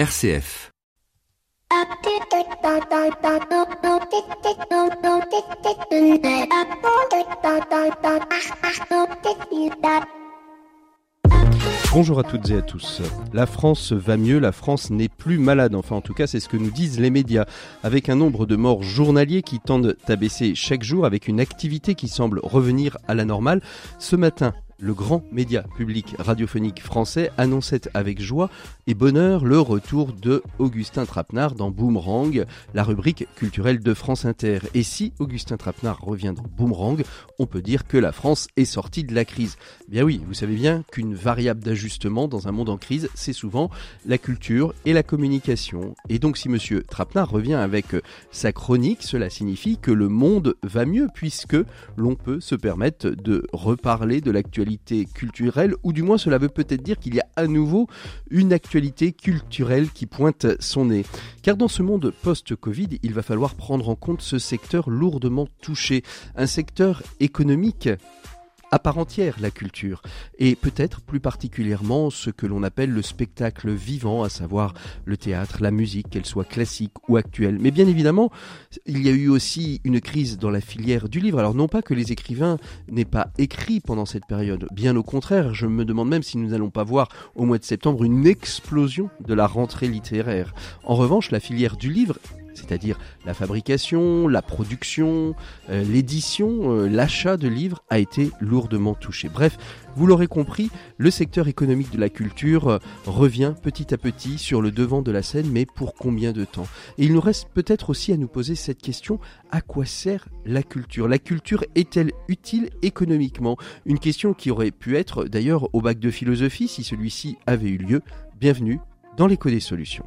RCF. Bonjour à toutes et à tous. La France va mieux, la France n'est plus malade. Enfin, en tout cas, c'est ce que nous disent les médias. Avec un nombre de morts journaliers qui tendent à baisser chaque jour, avec une activité qui semble revenir à la normale. Ce matin, le grand média public radiophonique français annonçait avec joie et bonheur le retour de Augustin Trapenard dans Boomerang, la rubrique culturelle de France Inter. Et si Augustin Trapenard revient dans Boomerang, on peut dire que la France est sortie de la crise. Bien oui, vous savez bien qu'une variable d'ajustement dans un monde en crise, c'est souvent la culture et la communication. Et donc si monsieur Trapenard revient avec sa chronique, cela signifie que le monde va mieux puisque l'on peut se permettre de reparler de l'actualité culturelle, ou du moins cela veut peut-être dire qu'il y a à nouveau une actualité culturelle qui pointe son nez. Car dans ce monde post-Covid, il va falloir prendre en compte ce secteur lourdement touché, un secteur économique à part entière la culture, et peut-être plus particulièrement ce que l'on appelle le spectacle vivant, à savoir le théâtre, la musique, qu'elle soit classique ou actuelle. Mais bien évidemment, il y a eu aussi une crise dans la filière du livre. Alors non pas que les écrivains n'aient pas écrit pendant cette période, bien au contraire, je me demande même si nous n'allons pas voir au mois de septembre une explosion de la rentrée littéraire. En revanche, la filière du livre c'est-à-dire la fabrication, la production, euh, l'édition, euh, l'achat de livres a été lourdement touché. Bref, vous l'aurez compris, le secteur économique de la culture euh, revient petit à petit sur le devant de la scène, mais pour combien de temps? Et il nous reste peut-être aussi à nous poser cette question, à quoi sert la culture? La culture est-elle utile économiquement? Une question qui aurait pu être d'ailleurs au bac de philosophie si celui-ci avait eu lieu. Bienvenue dans l'écho des solutions.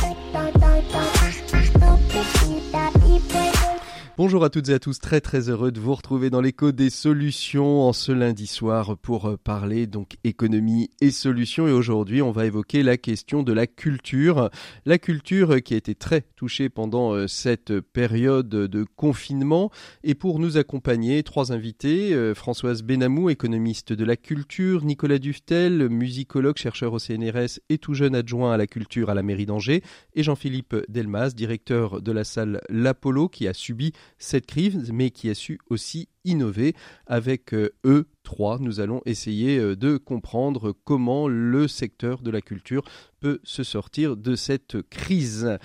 Bonjour à toutes et à tous, très très heureux de vous retrouver dans l'écho des solutions en ce lundi soir pour euh, parler donc économie et solutions. Et aujourd'hui on va évoquer la question de la culture, la culture qui a été très touchée pendant euh, cette période de confinement. Et pour nous accompagner trois invités, euh, Françoise Benamou, économiste de la culture, Nicolas Duftel, musicologue, chercheur au CNRS et tout jeune adjoint à la culture à la mairie d'Angers et Jean-Philippe Delmas, directeur de la salle L'Apollo qui a subi cette crise, mais qui a su aussi innover. Avec euh, eux trois, nous allons essayer euh, de comprendre comment le secteur de la culture peut se sortir de cette crise.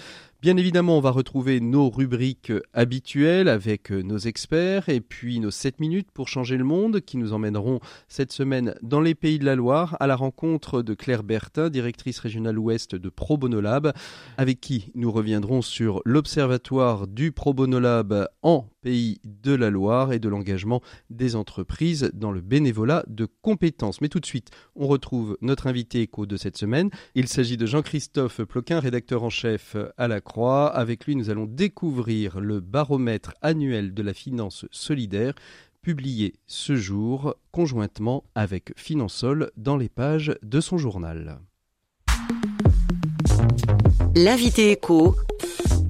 Bien évidemment, on va retrouver nos rubriques habituelles avec nos experts et puis nos 7 minutes pour changer le monde qui nous emmèneront cette semaine dans les pays de la Loire à la rencontre de Claire Bertin, directrice régionale ouest de Pro Bono Lab, avec qui nous reviendrons sur l'observatoire du Pro Bono Lab en pays de la Loire et de l'engagement des entreprises dans le bénévolat de compétences. Mais tout de suite, on retrouve notre invité écho de cette semaine. Il s'agit de Jean-Christophe Ploquin, rédacteur en chef à la Croix. Avec lui, nous allons découvrir le baromètre annuel de la finance solidaire publié ce jour conjointement avec Finansol dans les pages de son journal. L'invité écho,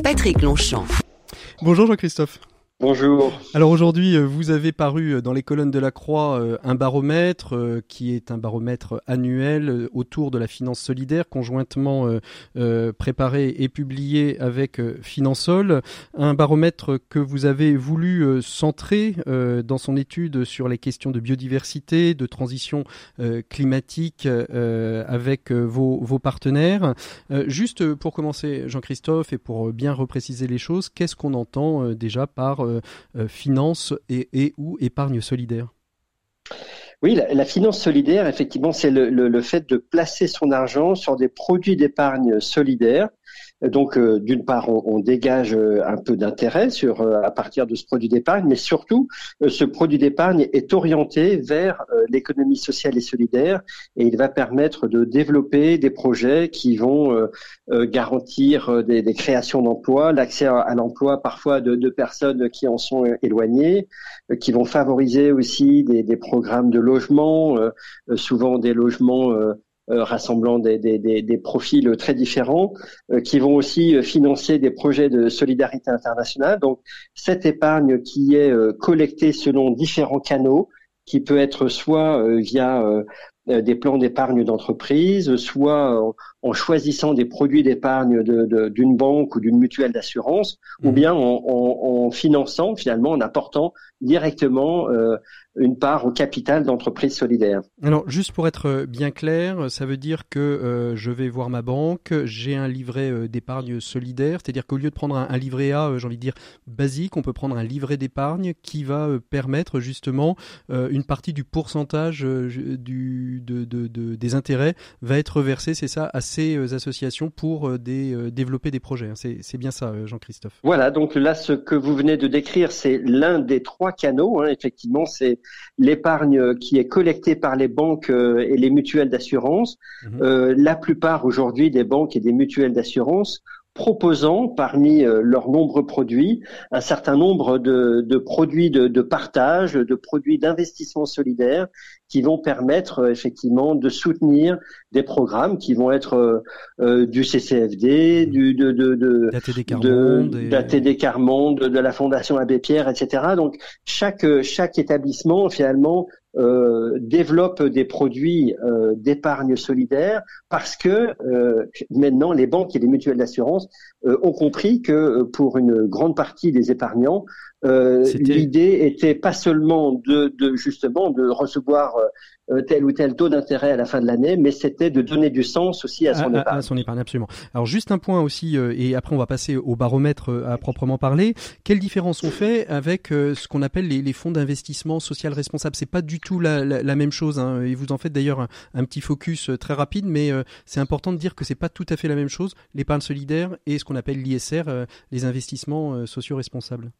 Patrick Longchamp. Bonjour Jean-Christophe. Bonjour. Alors aujourd'hui, euh, vous avez paru euh, dans les colonnes de la Croix euh, un baromètre qui est un baromètre annuel autour de la finance solidaire, conjointement préparé et publié avec Finansol. Un baromètre que vous avez voulu centrer dans son étude sur les questions de biodiversité, de transition climatique avec vos, vos partenaires. Juste pour commencer, Jean-Christophe, et pour bien repréciser les choses, qu'est-ce qu'on entend déjà par euh, euh, finance et, ou épargne solidaire oui, la, finance solidaire, effectivement, c'est le, fait de placer son argent sur des produits d'épargne solidaire donc, euh, d'une part, on, dégage euh, un peu d'intérêt sur euh, à partir de ce produit d'épargne, mais surtout, ce produit d'épargne est orienté vers l'économie sociale et solidaire, et il va permettre de développer des projets qui vont garantir des, créations d'emplois, l'accès à, l'emploi parfois de, de, personnes qui en sont éloignées, qui vont favoriser aussi des, des programmes de logement, souvent des logements rassemblant des, des, des, des, profils très différents, euh, qui vont aussi euh, financer des projets de solidarité internationale. Donc cette épargne qui est collectée selon différents canaux, qui peut être soit via des plans d'épargne d'entreprise, soit en choisissant des produits d'épargne d'une banque ou d'une mutuelle d'assurance, ou mmh. bien en, finançant finalement, en apportant directement une part au capital d'entreprise solidaire. Alors, juste pour être bien clair, ça veut dire que euh, je vais voir ma banque, j'ai un livret euh, d'épargne solidaire, c'est-à-dire qu'au lieu de prendre un, livret A, euh, j'ai envie de dire basique, on peut prendre un livret d'épargne qui va permettre justement une partie du pourcentage du, de, de, des intérêts va être versé, c'est ça, à ces associations pour des, développer des projets. Hein. C'est bien ça, Jean-Christophe. Voilà, donc là, ce que vous venez de décrire, c'est l'un des trois canaux. Hein, effectivement, c'est l'épargne qui est collectée par les banques euh, et les mutuelles d'assurance. Mhm. Euh, la plupart aujourd'hui des banques et des mutuelles d'assurance proposant parmi euh, leurs nombreux produits un certain nombre de, produits de, partage, de produits d'investissement solidaire qui vont permettre euh, effectivement de soutenir des programmes qui vont être euh, du CCFD, mmh. du de de de d'ATD Carmonde, de, de la Fondation Abbé Pierre, etc. Donc chaque chaque établissement finalement euh, développe des produits euh, d'épargne solidaire parce que euh, maintenant les banques et les mutuelles d'assurance ont compris que pour une grande partie des épargnants, l'idée était pas seulement de, de, justement de recevoir euh, tel ou tel taux d'intérêt à la fin de l'année, mais c'était de donner du sens aussi à son épargne. À, son épargne, absolument. Alors juste un point aussi, euh, et après on va passer au baromètre euh, à proprement parler. Quelle différence on fait avec ce qu'on appelle les, les fonds d'investissement social responsable? C'est pas du tout la, la, même chose. Hein, et vous en faites d'ailleurs un, un, petit focus très rapide, mais c'est important de dire que c'est pas tout à fait la même chose. L'épargne solidaire et ce qu'on appelle l'ISR, les investissements sociaux responsables.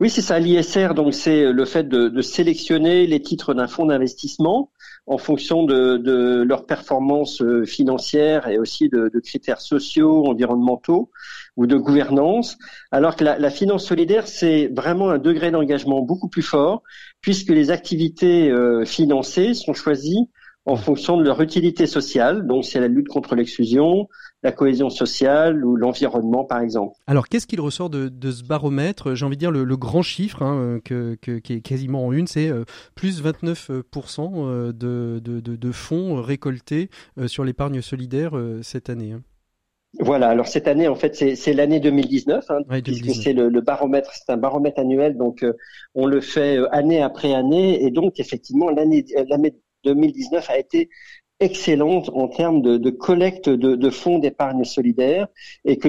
Oui, c'est ça. L'ISR, donc c'est le fait de, sélectionner les titres d'un fonds d'investissement en fonction de, de leur performance euh, financière et aussi de, critères sociaux, environnementaux ou de gouvernance. Alors que la, finance solidaire, c'est vraiment un degré d'engagement beaucoup plus fort puisque les activités euh, financées sont choisies en fonction de leur utilité sociale. Donc, c'est la lutte contre l'exclusion, la cohésion sociale ou l'environnement, par exemple. Alors, qu'est-ce qu'il ressort de, ce baromètre? J'ai envie de dire le, grand chiffre hein, que, qui est quasiment en une, c'est euh, plus 29% euh, de, de, fonds récoltés euh, sur l'épargne solidaire cette année. Hein. Voilà, alors cette année, en fait, c'est l'année 2019, hein, puisque c'est le, baromètre, c'est un baromètre annuel, donc on le fait année après année, et donc effectivement, l'année 2019 a été excellente en termes de, collecte de, fonds d'épargne solidaire et que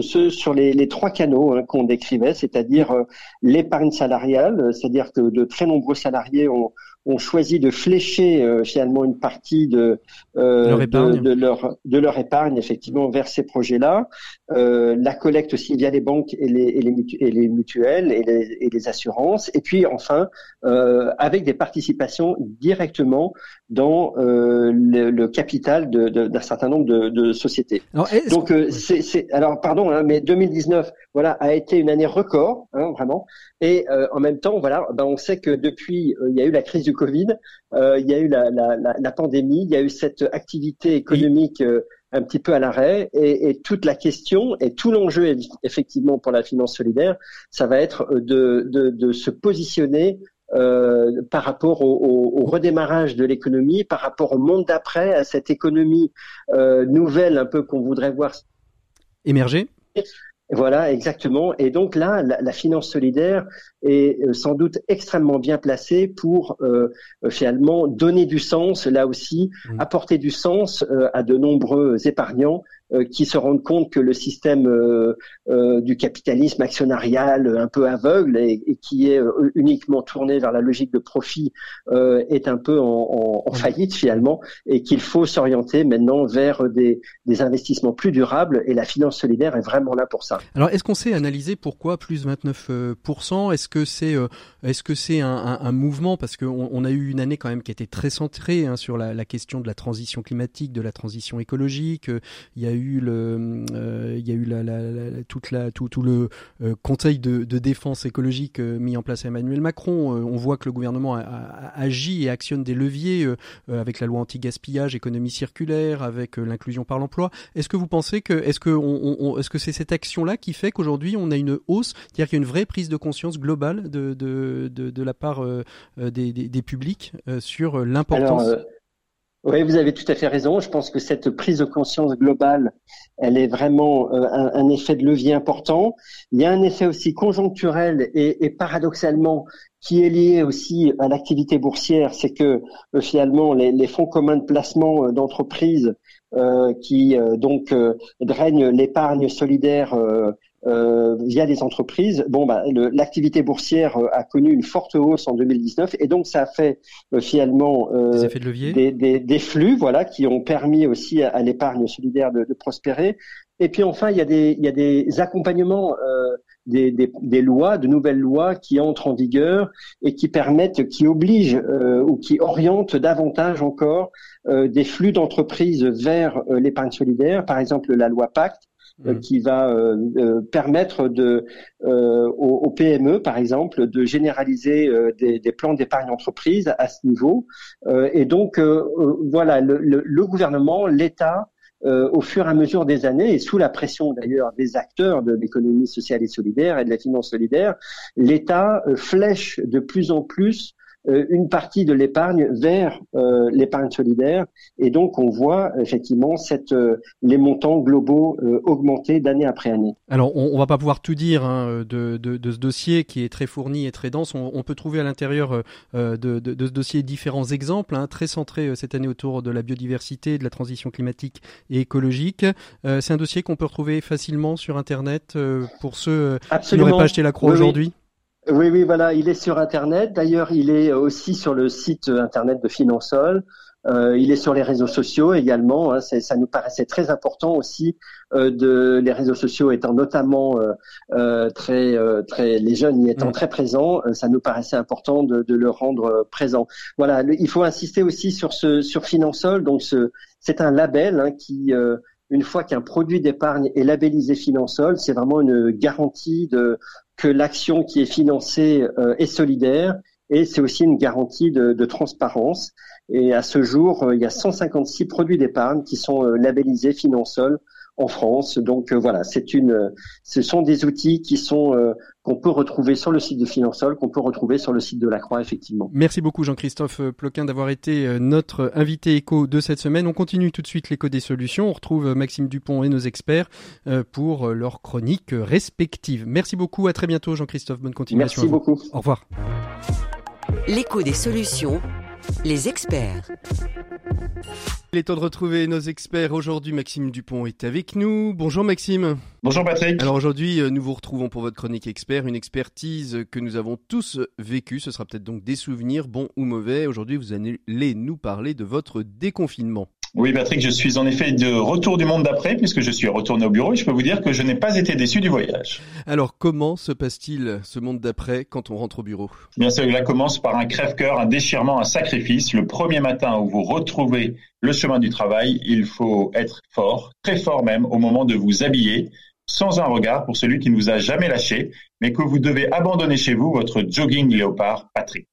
ce sur les, trois canaux hein, qu'on décrivait, c'est-à-dire euh, l'épargne salariale, c'est-à-dire que de très nombreux salariés ont, ont choisi de flécher euh, finalement une partie de, euh, leur de, leur, de leur épargne effectivement vers ces projets-là. Euh, la collecte aussi via les banques et les, et les, et les mutuelles et les, et les, assurances. Et puis enfin euh, avec des participations directement dans euh, le, le, capital d'un certain nombre de, de sociétés. Alors, Donc c'est alors pardon, hein, mais 2019 voilà a été une année record hein, vraiment. Et en même temps voilà, ben, on sait que depuis il y a eu la crise du Covid, euh, il y a eu la, la, la, pandémie, il y a eu cette activité économique euh, un petit peu à l'arrêt, et, et, toute la question et tout l'enjeu effectivement pour la finance solidaire, ça va être de, de, de se positionner euh, par rapport au, au, au redémarrage de l'économie, par rapport au monde d'après, à cette économie euh, nouvelle un peu qu'on voudrait voir émerger. Voilà, exactement. Et donc là, la, finance solidaire est euh, sans doute extrêmement bien placée pour euh, finalement donner du sens, là aussi, mmh. apporter du sens euh, à de nombreux épargnants euh, qui se rendent compte que le système euh, euh, du capitalisme actionnarial un peu aveugle et, qui est uniquement tourné vers la logique de profit est un peu en, faillite finalement et qu'il faut s'orienter maintenant vers des, investissements plus durables et la finance solidaire est vraiment là pour ça. Alors est-ce qu'on sait analyser pourquoi plus 29% Est-ce que c'est est-ce que c'est un, mouvement? Parce qu'on on a eu une année quand même qui était très centrée hein, sur la, la, question de la transition climatique, de la transition écologique. Il y a eu eu le, il y a eu tout, le conseil de, défense écologique mis en place à Emmanuel Macron. on voit que le gouvernement a, agit et actionne des leviers avec la loi anti-gaspillage, économie circulaire, avec l'inclusion par l'emploi. Est-ce que vous pensez que, est-ce que, on, est-ce que c'est cette action-là qui fait qu'aujourd'hui on a une hausse, c'est-à-dire qu'il y a une vraie prise de conscience globale de, la part des, publics sur l'importance oui, vous avez tout à fait raison. Je pense que cette prise de conscience globale, elle est vraiment euh, un, effet de levier important. Il y a un effet aussi conjoncturel et, paradoxalement qui est lié aussi à l'activité boursière, c'est que euh, finalement les, fonds communs de placement euh, d'entreprises qui donc drainent l'épargne solidaire euh, via les entreprises. Bon, bah, l'activité boursière euh, a connu une forte hausse en 2019 et donc ça a fait euh, finalement des, effets de levier. Des, des, des, flux, voilà, qui ont permis aussi à, l'épargne solidaire de, de, prospérer. Et puis enfin, il y a des, il y a des accompagnements. Des, des, des, lois, de nouvelles lois qui entrent en vigueur et qui permettent, qui obligent ou qui orientent davantage encore des flux d'entreprises vers l'épargne solidaire. Par exemple, la loi Pacte euh, mm. qui va euh, euh, permettre de, aux, PME, par exemple, de généraliser des, des, plans d'épargne entreprise à ce niveau. et donc, voilà, le, le, gouvernement, l'État, au fur et à mesure des années, et sous la pression d'ailleurs des acteurs de l'économie sociale et solidaire et de la finance solidaire, l'État flèche de plus en plus une partie de l'épargne vers euh, l'épargne solidaire. Et donc, on voit effectivement cette, euh, les montants globaux augmenter d'année après année. Alors, on, on va pas pouvoir tout dire hein, de, de, de, ce dossier qui est très fourni et très dense. On, on peut trouver à l'intérieur de, de, ce dossier différents exemples, hein, très centrés cette année autour de la biodiversité, de la transition climatique et écologique. C'est un dossier qu'on peut retrouver facilement sur Internet pour ceux qui n'auraient pas acheté la croix aujourd'hui. Oui, oui, voilà, il est sur Internet. D'ailleurs, il est aussi sur le site Internet de Finansol. Euh, il est sur les réseaux sociaux également. Hein, ça nous paraissait très important aussi euh, de les réseaux sociaux étant notamment euh, euh très euh, très les jeunes y étant mm. très présents. Euh, ça nous paraissait important de, de le rendre présent. Voilà, il faut insister aussi sur ce sur Finansol. Donc ce c'est un label hein, qui une fois qu'un produit d'épargne est labellisé Finansol, c'est vraiment une garantie de que l'action qui est financée euh, est solidaire et c'est aussi une garantie de, de, transparence. Et à ce jour, euh, il y a 156 produits d'épargne qui sont euh, labellisés Finansol en France. Donc voilà, c'est une, ce sont des outils qui sont qu'on peut retrouver sur le site de Finansol, qu'on peut retrouver sur le site de la Croix, effectivement. Merci beaucoup Jean-Christophe Ploquin d'avoir été euh, notre invité éco de cette semaine. On continue tout de suite l'écho des solutions. On retrouve euh, Maxime Dupont et nos experts euh, pour leurs chroniques respectives. Merci beaucoup, à très bientôt Jean-Christophe, bonne continuation. Merci beaucoup. Au revoir. L'écho des solutions, les experts. Il est temps de retrouver nos experts. Aujourd'hui, Maxime Dupont est avec nous. Bonjour Maxime. Bonjour Patrick. Alors aujourd'hui, euh, nous vous retrouvons pour votre chronique expert, une expertise que nous avons tous vécue. Ce sera peut-être donc des souvenirs, bons ou mauvais. Aujourd'hui, vous allez nous parler de votre déconfinement. Oui, Patrick, je suis en effet de retour du monde d'après puisque je suis retourné au bureau et je peux vous dire que je n'ai pas été déçu du voyage. Alors, comment se passe-t-il ce monde d'après quand on rentre au bureau? Bien sûr, cela commence par un crève-cœur, un déchirement, un sacrifice. Le premier matin où vous retrouvez le chemin du travail, il faut être fort, très fort même, au moment de vous habiller, sans un regard pour celui qui ne vous a jamais lâché, mais que vous devez abandonner chez vous votre jogging léopard Patrick.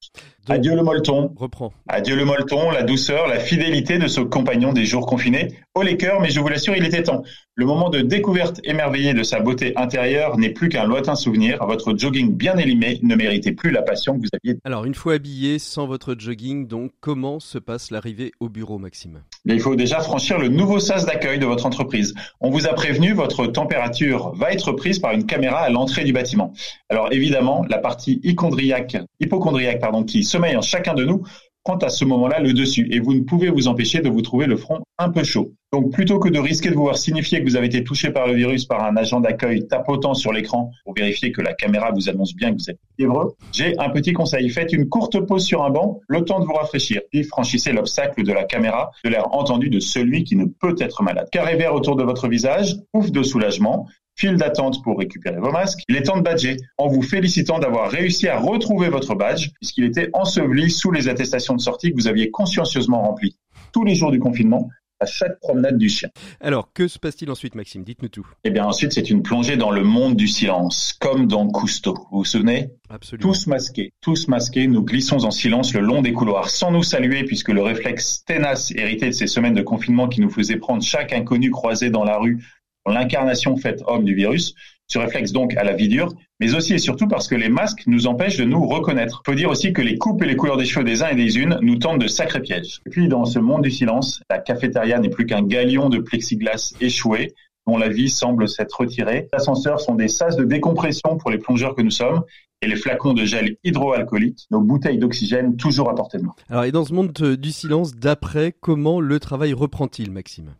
Adieu le molleton. Reprends. Adieu le molleton, la douceur, la fidélité de ce compagnon des jours confinés. Oh les cœurs, mais je vous l'assure, il était temps. Le moment de découverte émerveillée de sa beauté intérieure n'est plus qu'un lointain souvenir. Votre jogging bien élimé ne méritait plus la passion que vous aviez. Alors, une fois habillé, sans votre jogging, donc, comment se passe l'arrivée au bureau, Maxime? Il faut déjà franchir le nouveau sas d'accueil de votre entreprise. On vous a prévenu, votre température va être prise par une caméra à l'entrée du bâtiment. Alors, évidemment, la partie hypochondriaque, hypochondriaque pardon, qui sommeil en chacun de nous prend à ce moment-là le dessus et vous ne pouvez vous empêcher de vous trouver le front un peu chaud. Donc plutôt que de risquer de vous voir signifier que vous avez été touché par le virus par un agent d'accueil tapotant sur l'écran pour vérifier que la caméra vous annonce bien que vous êtes fiévreux, j'ai un petit conseil. Faites une courte pause sur un banc, le temps de vous rafraîchir, puis franchissez l'obstacle de la caméra, de l'air entendu de celui qui ne peut être malade. Carré vert autour de votre visage, ouf de soulagement, file d'attente pour récupérer vos masques, il est temps de badger en vous félicitant d'avoir réussi à retrouver votre badge puisqu'il était enseveli sous les attestations de sortie que vous aviez consciencieusement remplies tous les jours du confinement à chaque promenade du chien. Alors, que se passe-t-il ensuite, Maxime? Dites-nous tout. Eh bien, ensuite, c'est une plongée dans le monde du silence, comme dans Cousteau. Vous vous souvenez? Absolument. Tous masqués, tous masqués, nous glissons en silence le long des couloirs, sans nous saluer, puisque le réflexe ténace hérité de ces semaines de confinement qui nous faisait prendre chaque inconnu croisé dans la rue l'incarnation faite homme du virus, ce réflexe donc à la vie dure, mais aussi et surtout parce que les masques nous empêchent de nous reconnaître. Faut dire aussi que les coupes et les couleurs des cheveux des uns et des unes nous tendent de sacrés pièges. Et puis dans ce monde du silence, la cafétéria n'est plus qu'un galion de plexiglas échoué dont la vie semble s'être retirée. Les ascenseurs sont des sas de décompression pour les plongeurs que nous sommes et les flacons de gel hydroalcoolique, nos bouteilles d'oxygène toujours à portée de main. Alors et dans ce monde du silence d'après, comment le travail reprend-il, Maxime?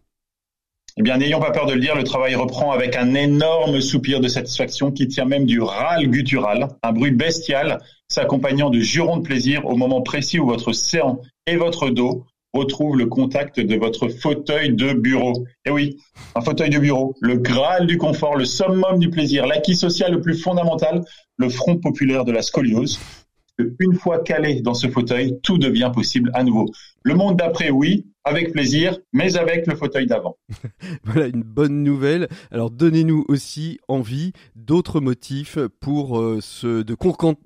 Eh bien, n'ayons pas peur de le dire, le travail reprend avec un énorme soupir de satisfaction qui tient même du râle guttural, un bruit bestial s'accompagnant de jurons de plaisir au moment précis où votre séant et votre dos retrouvent le contact de votre fauteuil de bureau. Eh oui, un fauteuil de bureau, le graal du confort, le summum du plaisir, l'acquis social le plus fondamental, le front populaire de la scoliose. Une fois calé dans ce fauteuil, tout devient possible à nouveau. Le monde d'après, oui, avec plaisir, mais avec le fauteuil d'avant. voilà une bonne nouvelle. Alors donnez-nous aussi envie d'autres motifs pour euh, ce de,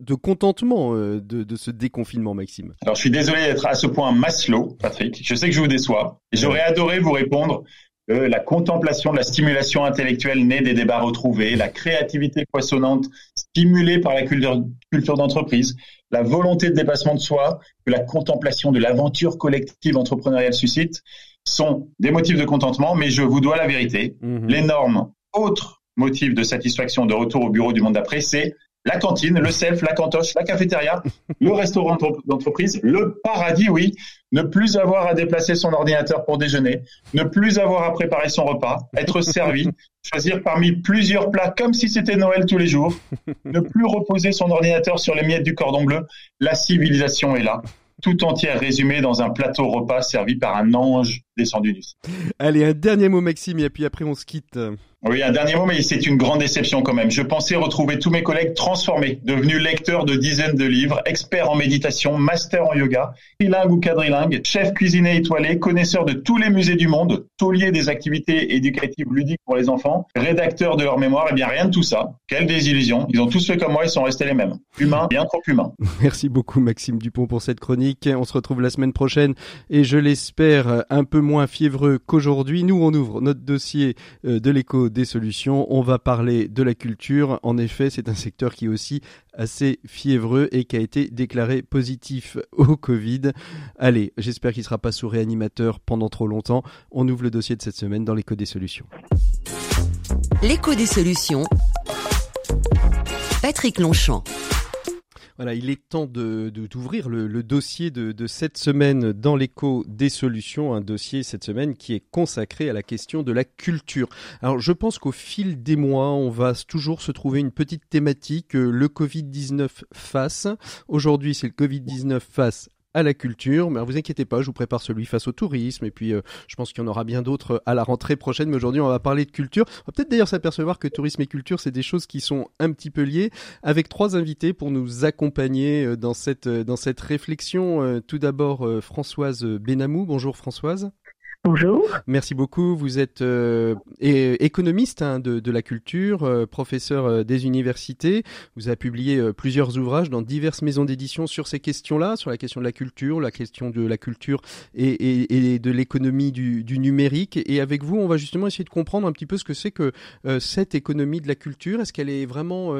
de contentement euh, de, ce déconfinement, Maxime. Alors je suis désolé d'être à ce point Maslow, Patrick. Je sais que je vous déçois. J'aurais adoré vous répondre que la contemplation de la stimulation intellectuelle née des débats retrouvés, la créativité poissonnante stimulée par la culture, culture d'entreprise, la volonté de dépassement de soi que la contemplation de l'aventure collective entrepreneuriale suscite sont des motifs de contentement, mais je vous dois la vérité. Mhm. L'énorme autre motif de satisfaction de retour au bureau du monde d'après, c'est la cantine, le self, la cantoche, la cafétéria, le restaurant d'entreprise, le paradis, oui. Ne plus avoir à déplacer son ordinateur pour déjeuner, ne plus avoir à préparer son repas, être servi, choisir parmi plusieurs plats comme si c'était Noël tous les jours, ne plus reposer son ordinateur sur les miettes du cordon bleu. La civilisation est là tout entière résumée dans un plateau repas servi par un ange descendu du ciel. Allez, un dernier mot Maxime et puis après on se quitte. Oui, un dernier mot, mais c'est une grande déception quand même. Je pensais retrouver tous mes collègues transformés, devenus lecteurs de dizaines de livres, experts en méditation, masters en yoga, trilingues ou quadrilingues, chefs cuisiniers étoilés, connaisseurs de tous les musées du monde, tauliers des activités éducatives ludiques pour les enfants, rédacteurs de leur mémoire. Eh bien, rien de tout ça. Quelle désillusion. Ils ont tous fait comme moi, ils sont restés les mêmes. Humains, bien trop humains. Merci beaucoup Maxime Dupont pour cette chronique. On se retrouve la semaine prochaine et je l'espère un peu moins fiévreux qu'aujourd'hui. Nous, on ouvre notre dossier euh, de l'écho des solutions. On va parler de la culture. En effet, c'est un secteur qui est aussi assez fiévreux et qui a été déclaré positif au Covid. Allez, j'espère qu'il ne sera pas sous réanimateur pendant trop longtemps. On ouvre le dossier de cette semaine dans l'écho des solutions. L'écho des solutions. Patrick Longchamp. Voilà, il est temps de d'ouvrir le, dossier de, de, cette semaine dans l'écho des solutions, un dossier cette semaine qui est consacré à la question de la culture. Alors je pense qu'au fil des mois, on va toujours se trouver une petite thématique, euh, le Covid-19 face. Aujourd'hui, c'est le Covid-19 face à la culture. Mais vous inquiétez pas, je vous prépare celui face au tourisme. Et puis, euh, je pense qu'il y en aura bien d'autres à la rentrée prochaine. Mais aujourd'hui, on va parler de culture. On va peut-être d'ailleurs s'apercevoir que tourisme et culture, c'est des choses qui sont un petit peu liées. Avec trois invités pour nous accompagner euh, dans cette, euh, dans cette réflexion. Tout d'abord, Françoise Benamou. Bonjour Françoise. Bonjour. Merci beaucoup. Vous êtes euh, économiste hein, de, de, la culture, euh, professeur euh, des universités. Vous avez publié euh, plusieurs ouvrages dans diverses maisons d'édition sur ces questions-là, sur la question de la culture, la question de la culture et, et, et de l'économie du, du, numérique. Et avec vous, on va justement essayer de comprendre un petit peu ce que c'est que cette économie de la culture. Est-ce qu'elle est vraiment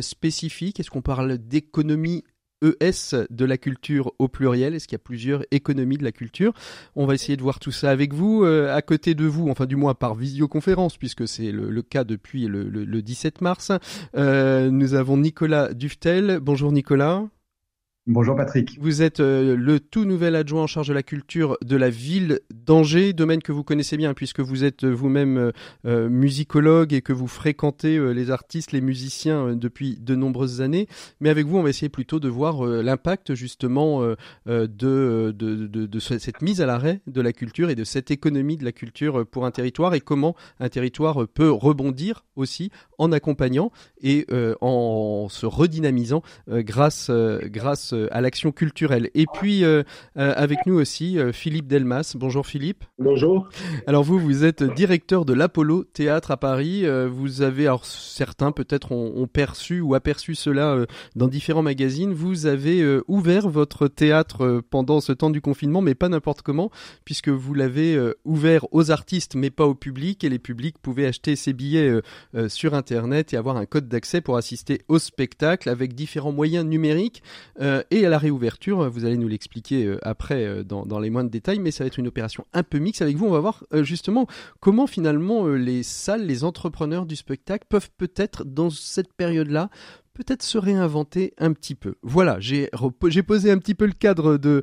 spécifique? Est-ce qu'on parle d'économie ES de la culture au pluriel Est-ce qu'il y a plusieurs économies de la culture? On va essayer de voir tout ça avec vous. Euh, à côté de vous, enfin du moins par visioconférence, puisque c'est le, cas depuis le, 17 mars, euh, nous avons Nicolas Duftel. Bonjour Nicolas. Bonjour Patrick. Vous êtes euh, le tout nouvel adjoint en charge de la culture de la ville d'Angers, domaine que vous connaissez bien puisque vous êtes euh, vous-même euh, musicologue et que vous fréquentez les artistes, les musiciens depuis de nombreuses années. Mais avec vous, on va essayer plutôt de voir l'impact justement de, de, cette mise à l'arrêt de la culture et de cette économie de la culture pour un territoire et comment un territoire peut rebondir aussi en accompagnant et en se redynamisant grâce, grâce à l'action culturelle. Et puis avec nous aussi Philippe Delmas. Bonjour Philippe. Bonjour. Alors vous, vous êtes directeur de l'Apollo Théâtre à Paris. vous avez, alors certains peut-être ont, perçu ou aperçu cela dans différents magazines. Vous avez ouvert votre théâtre pendant ce temps du confinement, mais pas n'importe comment, puisque vous l'avez ouvert aux artistes, mais pas au public, et les publics pouvaient acheter ses billets sur Internet et avoir un code d'accès pour assister au spectacle avec différents moyens numériques euh, et à la réouverture. Vous allez nous l'expliquer euh, après euh, dans, les moindres détails, mais ça va être une opération un peu mixte avec vous. On va voir justement comment finalement les salles, les entrepreneurs du spectacle peuvent peut-être dans cette période-là peut-être se réinventer un petit peu. Voilà, j'ai posé un petit peu le cadre de,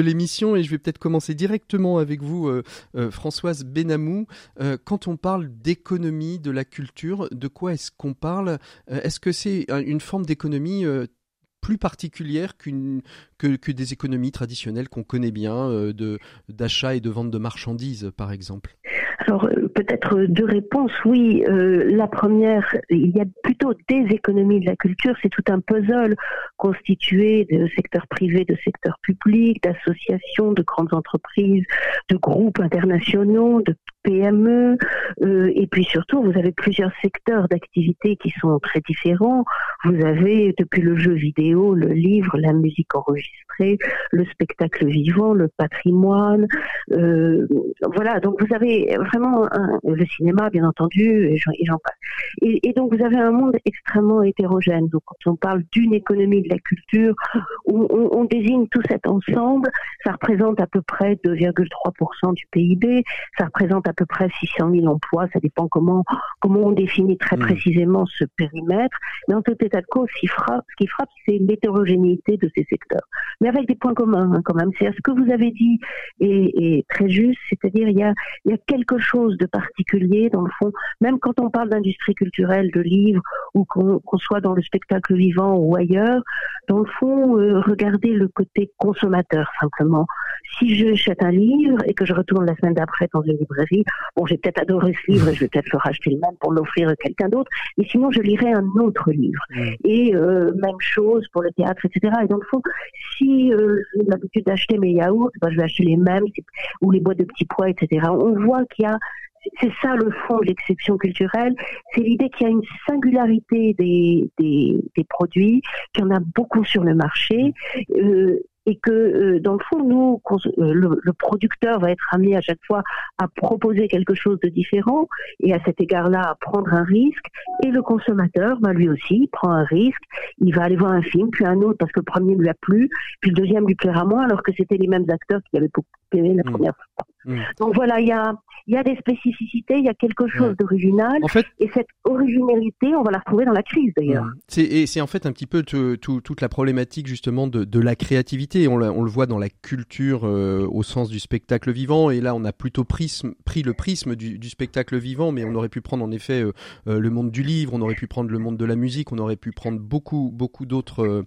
l'émission et je vais peut-être commencer directement avec vous, euh, euh, Françoise Benamou. Euh, quand on parle d'économie de la culture, de quoi est-ce qu'on parle? Est-ce que c'est une forme d'économie plus particulière qu'une que, des économies traditionnelles qu'on connaît bien de d'achat et de vente de marchandises par exemple alors euh, peut-être deux réponses. Oui, euh, la première, il y a plutôt des économies de la culture. C'est tout un puzzle constitué de secteurs privés, de secteurs publics, d'associations, de grandes entreprises, de groupes internationaux, de PME, euh, et puis surtout, vous avez plusieurs secteurs d'activité qui sont très différents. Vous avez depuis le jeu vidéo, le livre, la musique enregistrée, le spectacle vivant, le patrimoine. Euh, voilà, donc vous avez vraiment le cinéma, bien entendu, et j'en passe. Et, donc vous avez un monde extrêmement hétérogène. Donc quand on parle d'une économie de la culture, on, on, on désigne tout cet ensemble. Ça représente à peu près 2,3% du PIB. Ça représente à peu près 600 000 emplois. Ça dépend comment comment on définit très hmm. précisément ce périmètre. Mais en tout état de cause, ce qui frappe, ce qui frappe, c'est l'hétérogénéité de ces secteurs, mais avec des points communs hein, quand même. C'est ce que vous avez dit est, très juste, c'est-à-dire il y a il y a quelque chose de particulier dans le fond. Même quand on parle d'industrie culturelle, de livres, ou qu'on soit dans le spectacle vivant ou ailleurs, dans le fond, euh, regardez le côté consommateur simplement. Si j'achète un livre et que je retourne la semaine d'après dans une librairie Bon, j'ai peut-être adoré ce livre et je vais peut-être le racheter le même pour l'offrir à quelqu'un d'autre, mais sinon je lirai un autre livre. Et euh, même chose pour le théâtre, etc. Et donc, faut, si euh, j'ai l'habitude d'acheter mes yaourts, ben, je vais acheter les mêmes, ou les boîtes de petits pois, etc. On voit qu'il y a c'est ça le fond de l'exception culturelle, c'est l'idée qu'il y a une singularité des, des, des produits, qu'il y en a beaucoup sur le marché, euh, et que euh, dans le fond, nous, euh, le, producteur va être amené à chaque fois à proposer quelque chose de différent et à cet égard-là à prendre un risque. Et le consommateur, bah, lui aussi, prend un risque. Il va aller voir un film, puis un autre parce que le premier lui a plu, puis le deuxième lui plaira moins, alors que c'était les mêmes acteurs qui avaient beaucoup aimé la mmh. première fois. Mmh. Donc voilà, il y a, y a des spécificités, il y a quelque chose d'original. En fait, et cette originalité, on va la retrouver dans la crise d'ailleurs. Mmh. C'est, et c'est en fait un petit peu toute la problématique justement de, de la créativité. On, on, le voit dans la culture euh, au sens du spectacle vivant. Et là, on a plutôt prisme, pris le prisme du, du, spectacle vivant, mais on aurait pu prendre en effet euh, euh, le monde du livre, on aurait pu prendre le monde de la musique, on aurait pu prendre beaucoup, beaucoup d'autres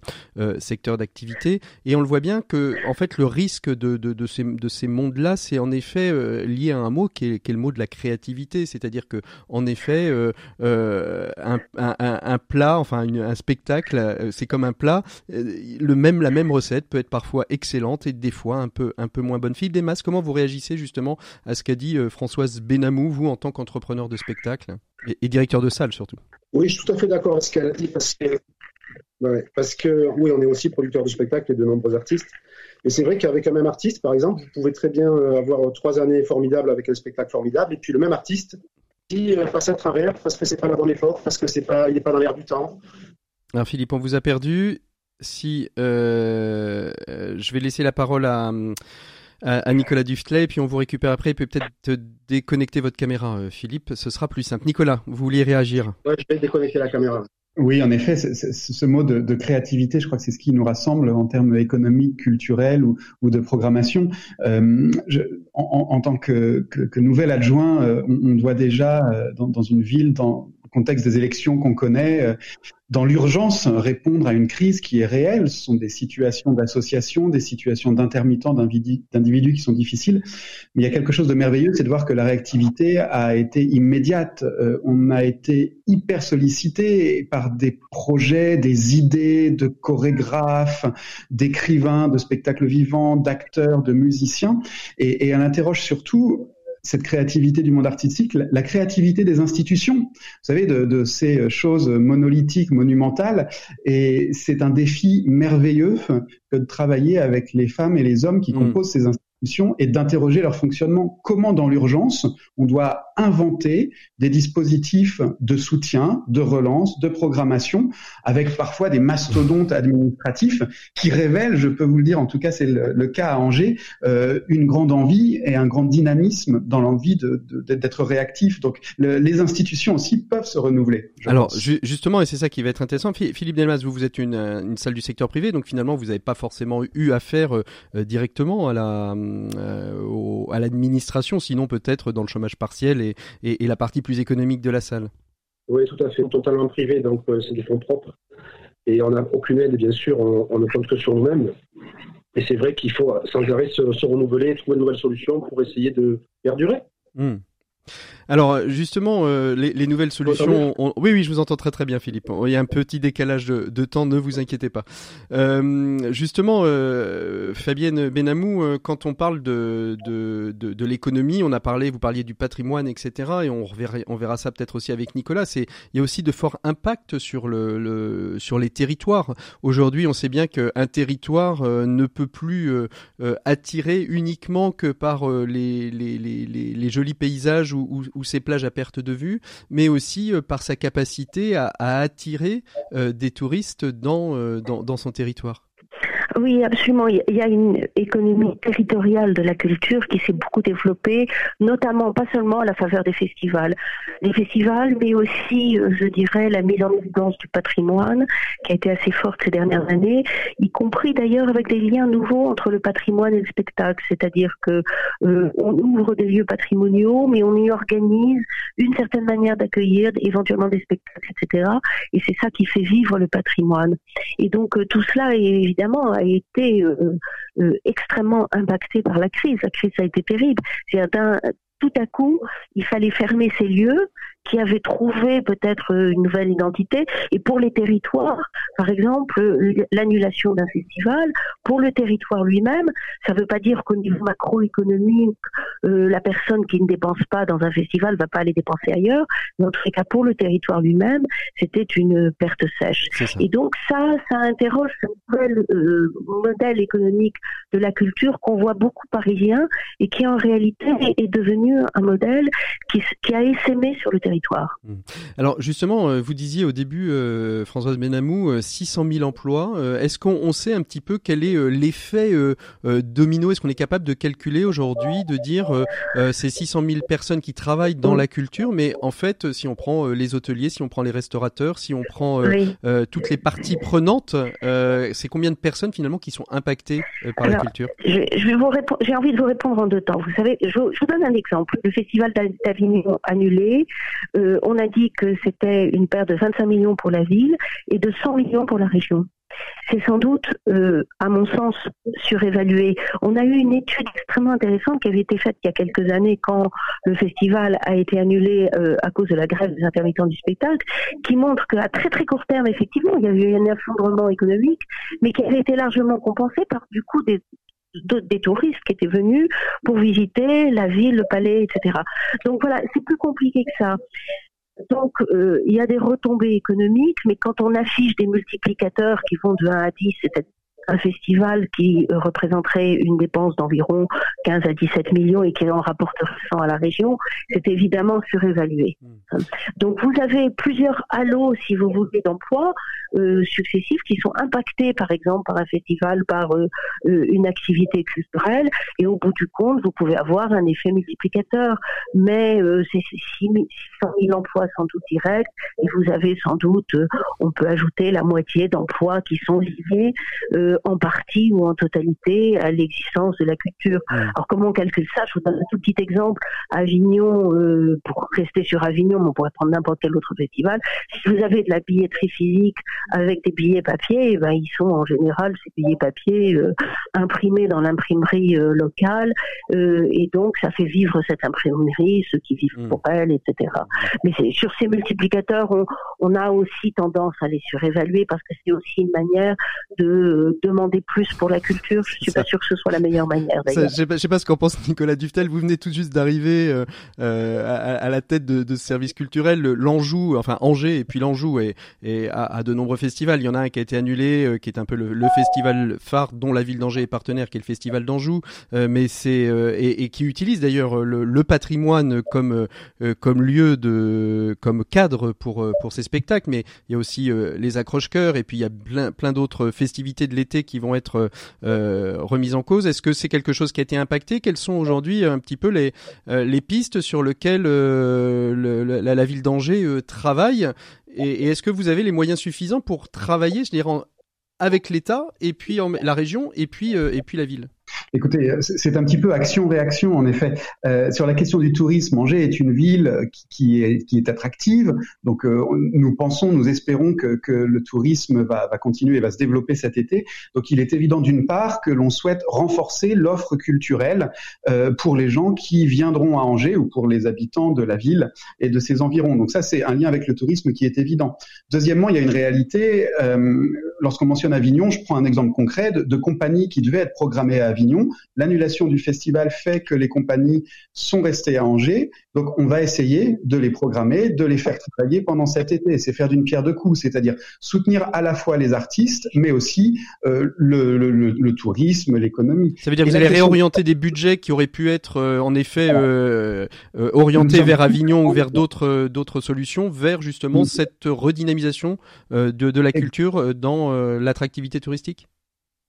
secteurs d'activité. Et on le voit bien que, en fait, le risque de, de, de ces, de ces mondes-là, c'est en effet lié à un mot qui est le mot de la créativité, c'est-à-dire que en effet, euh, euh, un, plat, enfin un spectacle, euh, c'est comme un plat. Le même, la même recette peut être parfois excellente et des fois un peu, un peu moins bonne. Philippe Desmas, comment vous réagissez justement à ce qu'a dit Françoise Benamou, vous en tant qu'entrepreneur de spectacle et, directeur de salle surtout? Oui, je suis tout à fait d'accord avec ce qu'elle a dit parce que, parce que oui, on est aussi producteur de spectacle et de nombreux artistes. Et c'est vrai qu'avec un même artiste, par exemple, vous pouvez très bien euh, avoir trois années formidables avec un spectacle formidable, et puis le même artiste qui euh, passe à travers parce que c'est pas la bonne époque, parce que c'est pas, il n'est pas dans l'air du temps. Alors Philippe, on vous a perdu. Si euh, je vais laisser la parole à, à, Nicolas Duftley, et puis on vous récupère après. Il peut peut-être déconnecter votre caméra, Philippe. Ce sera plus simple. Nicolas, vous vouliez réagir? Ouais, je vais déconnecter la caméra. Oui, en effet, ce mot de, créativité, je crois que c'est ce qui nous rassemble en termes économiques, culturels ou, de programmation. Euh, en, tant que, nouvel adjoint, euh, on, doit déjà, euh, dans, une ville, dans, contexte des élections qu'on connaît, dans l'urgence, répondre à une crise qui est réelle. Ce sont des situations d'association, des situations d'intermittents, d'individus qui sont difficiles. Mais il y a quelque chose de merveilleux, c'est de voir que la réactivité a été immédiate. Euh, on a été hyper sollicité par des projets, des idées de chorégraphes, d'écrivains, de spectacles vivants, d'acteurs, de musiciens. Et, et elle interroge surtout cette créativité du monde artistique, la créativité des institutions, vous savez, de, ces choses monolithiques, monumentales. Et c'est un défi merveilleux que de travailler avec les femmes et les hommes qui mm. composent ces institutions et d'interroger leur fonctionnement. Comment, dans l'urgence, on doit inventer des dispositifs de soutien, de relance, de programmation, avec parfois des mastodontes administratifs qui révèlent, je peux vous le dire, en tout cas c'est le, cas à Angers, euh, une grande envie et un grand dynamisme dans l'envie d'être réactif. Donc les institutions aussi peuvent se renouveler. Alors justement, et c'est ça qui va être intéressant, Philippe Delmas, vous, vous êtes une, une salle du secteur privé, donc finalement vous n'avez pas forcément eu affaire euh, directement à la euh, à l'administration, sinon peut-être dans le chômage partiel et, et, la partie plus économique de la salle. Oui, tout à fait, totalement privé, donc euh, c'est des fonds propres. Et on n'a aucune aide, bien sûr, on, ne compte que sur nous-mêmes. Et c'est vrai qu'il faut sans arrêt se, renouveler, trouver de nouvelles solutions pour essayer de perdurer. Hmm. Alors justement, euh, les, nouvelles solutions. Oui, oui, je vous entends très très bien, Philippe. Il y a un petit décalage de, temps, ne vous inquiétez pas. Euh, justement, euh, Fabienne Benamou, quand on parle de de, de, l'économie, on a parlé, vous parliez du patrimoine, etc. Et on verra, on verra ça peut-être aussi avec Nicolas. C'est il y a aussi de forts impacts sur le, le sur les territoires. Aujourd'hui, on sait bien qu'un territoire ne peut plus attirer uniquement que par les les, les, les, jolis paysages ou, ces plages à perte de vue, mais aussi euh, par sa capacité à, attirer euh, des touristes dans, euh, son territoire. Oui, absolument. Il y a une économie territoriale de la culture qui s'est beaucoup développée, notamment pas seulement à la faveur des festivals. Les festivals, mais aussi, euh, je dirais, la mise en évidence du patrimoine qui a été assez forte ces dernières années, y compris d'ailleurs avec des liens nouveaux entre le patrimoine et le spectacle. C'est-à-dire que euh, on ouvre des lieux patrimoniaux, mais on y organise une certaine manière d'accueillir éventuellement des spectacles, etc. Et c'est ça qui fait vivre le patrimoine. Et donc euh, tout cela est évidemment été euh, euh, extrêmement impacté par la crise. La crise a été terrible. C'est tout à coup, il fallait fermer ces lieux qui avaient trouvé peut-être euh, une nouvelle identité. Et pour les territoires, par exemple, l'annulation d'un festival, pour le territoire lui-même, ça ne veut pas dire qu'au niveau macroéconomique, euh, la personne qui ne dépense pas dans un festival va pas aller dépenser ailleurs. Mais en tout cas, pour le territoire lui-même, c'était une perte sèche. Et donc ça, ça interroge ce nouvel euh, modèle économique de la culture qu'on voit beaucoup parisien et qui en réalité est devenu un modèle qui, qui a essaimé sur le territoire Mmh. Alors justement, euh, vous disiez au début, euh, Françoise Benamou, 600 000 emplois. Euh, est-ce qu'on sait un petit peu quel est l'effet domino? Est-ce qu'on est capable de calculer aujourd'hui, de dire ces 600 000 personnes qui travaillent dans la culture, mais en fait, si on prend les hôteliers, si on prend les restaurateurs, si on prend toutes les parties prenantes, c'est combien de personnes finalement qui sont impactées par la culture? J'ai envie de vous répondre en deux temps. Vous savez, je, je vous donne un exemple. Le festival d'Avignon annulé, euh, on a dit que c'était une perte de 25 millions pour la ville et de 100 millions pour la région. C'est sans doute, euh, à mon sens, surévalué. On a eu une étude extrêmement intéressante qui avait été faite il y a quelques années quand le festival a été annulé euh, à cause de la grève des intermittents du spectacle, qui montre qu'à très très court terme, effectivement, il y a eu un effondrement économique, mais qui avait été largement compensé par du coup des, des touristes qui étaient venus pour visiter la ville, le palais, etc. Donc voilà, c'est plus compliqué que ça. Donc, euh, il y a des retombées économiques, mais quand on affiche des multiplicateurs qui vont de 1 à 10, c'est-à-dire un festival qui euh, représenterait une dépense d'environ 15 à 17 millions et qui en rapporterait 100 à la région, c'est évidemment surévalué. Hmm. Donc vous avez plusieurs halos, si vous voulez, d'emplois euh, successifs qui sont impactés, par exemple, par un festival, par euh, une activité culturelle, et au bout du compte, vous pouvez avoir un effet multiplicateur. Mais c'est 600 000 emplois sans doute directs, et vous avez sans doute, on peut ajouter la moitié d'emplois qui sont liés en partie ou en totalité à l'existence de la culture. Alors comment on calcule ça? Je vous donne un tout petit exemple. Avignon, pour rester sur Avignon, mais on pourrait prendre n'importe quel autre festival. Si vous avez de la billetterie physique avec des billets papier, eh ben, ils sont en général ces billets papier imprimés dans l'imprimerie locale, et donc ça fait vivre cette imprimerie, ceux qui vivent pour elle, etc. Mais sur ces multiplicateurs, on, on a aussi tendance à les surévaluer parce que c'est aussi une manière de euh, demander plus pour la culture. Je suis pas sûr que ce soit la meilleure manière. Je sais pas, sais pas ce qu'en pense Nicolas Duftel. Vous venez tout juste d'arriver euh, euh à, la tête de, de ce service culturel. L'Anjou, enfin Angers et puis l'Anjou et, et à, de nombreux festivals. Il y en a un qui a été annulé, euh, qui est un peu le, le, festival phare dont la ville d'Angers est partenaire, qui est le festival d'Anjou, mais c'est et, et, qui utilise d'ailleurs le, le, patrimoine comme comme lieu de comme cadre pour pour ces spectacles. Mais il y a aussi les accroche-cœurs et puis il y a plein plein d'autres festivités de l'été qui vont être euh, remises en cause. Est-ce que c'est quelque chose qui a été impacté? Quelles sont aujourd'hui un petit peu les, euh, les pistes sur lesquelles euh, la, ville d'Angers travaille? Et, est-ce que vous avez les moyens suffisants pour travailler, je dirais, avec l'État et puis la région et puis et puis la ville? Écoutez, c'est un petit peu action-réaction en effet. Euh, sur la question du tourisme, Angers est une ville qui, qui, est, attractive. Donc euh, nous pensons, nous espérons que, le tourisme va, va, continuer et va se développer cet été. Donc il est évident d'une part que l'on souhaite renforcer l'offre culturelle euh, pour les gens qui viendront à Angers ou pour les habitants de la ville et de ses environs. Donc ça, c'est un lien avec le tourisme qui est évident. Deuxièmement, il y a une réalité. Euh, lorsqu'on mentionne Avignon, je prends un exemple concret de, de compagnies qui devaient être programmées à Avignon L'annulation du festival fait que les compagnies sont restées à Angers. Donc, on va essayer de les programmer, de les faire travailler pendant cet été. C'est faire d'une pierre deux coups, c'est-à-dire soutenir à la fois les artistes, mais aussi euh, le, tourisme, l'économie. Ça veut dire que vous allez réorienter des budgets qui auraient pu être euh, en effet euh, orientés vers Avignon ou vers d'autres d'autres solutions, vers justement cette redynamisation de, de la culture dans l'attractivité touristique?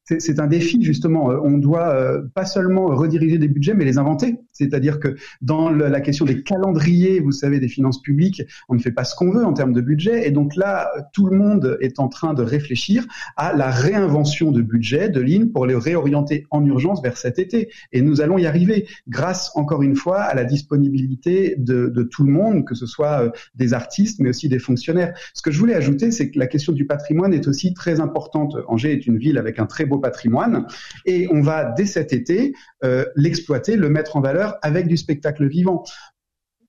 C'est un défi justement. Euh, on doit euh, pas seulement rediriger des budgets, mais les inventer. C'est-à-dire que dans la question des calendriers, vous savez, des finances publiques, on ne fait pas ce qu'on veut en termes de budget. Et donc là, tout le monde est en train de réfléchir à la réinvention de budget, de lignes, pour les réorienter en urgence vers cet été. Et nous allons y arriver grâce, encore une fois, à la disponibilité de, de tout le monde, que ce soit euh, des artistes, mais aussi des fonctionnaires. Ce que je voulais ajouter, c'est que la question du patrimoine est aussi très importante. Angers est une ville avec un très beau patrimoine et on va dès cet été euh, l'exploiter, le mettre en valeur avec du spectacle vivant.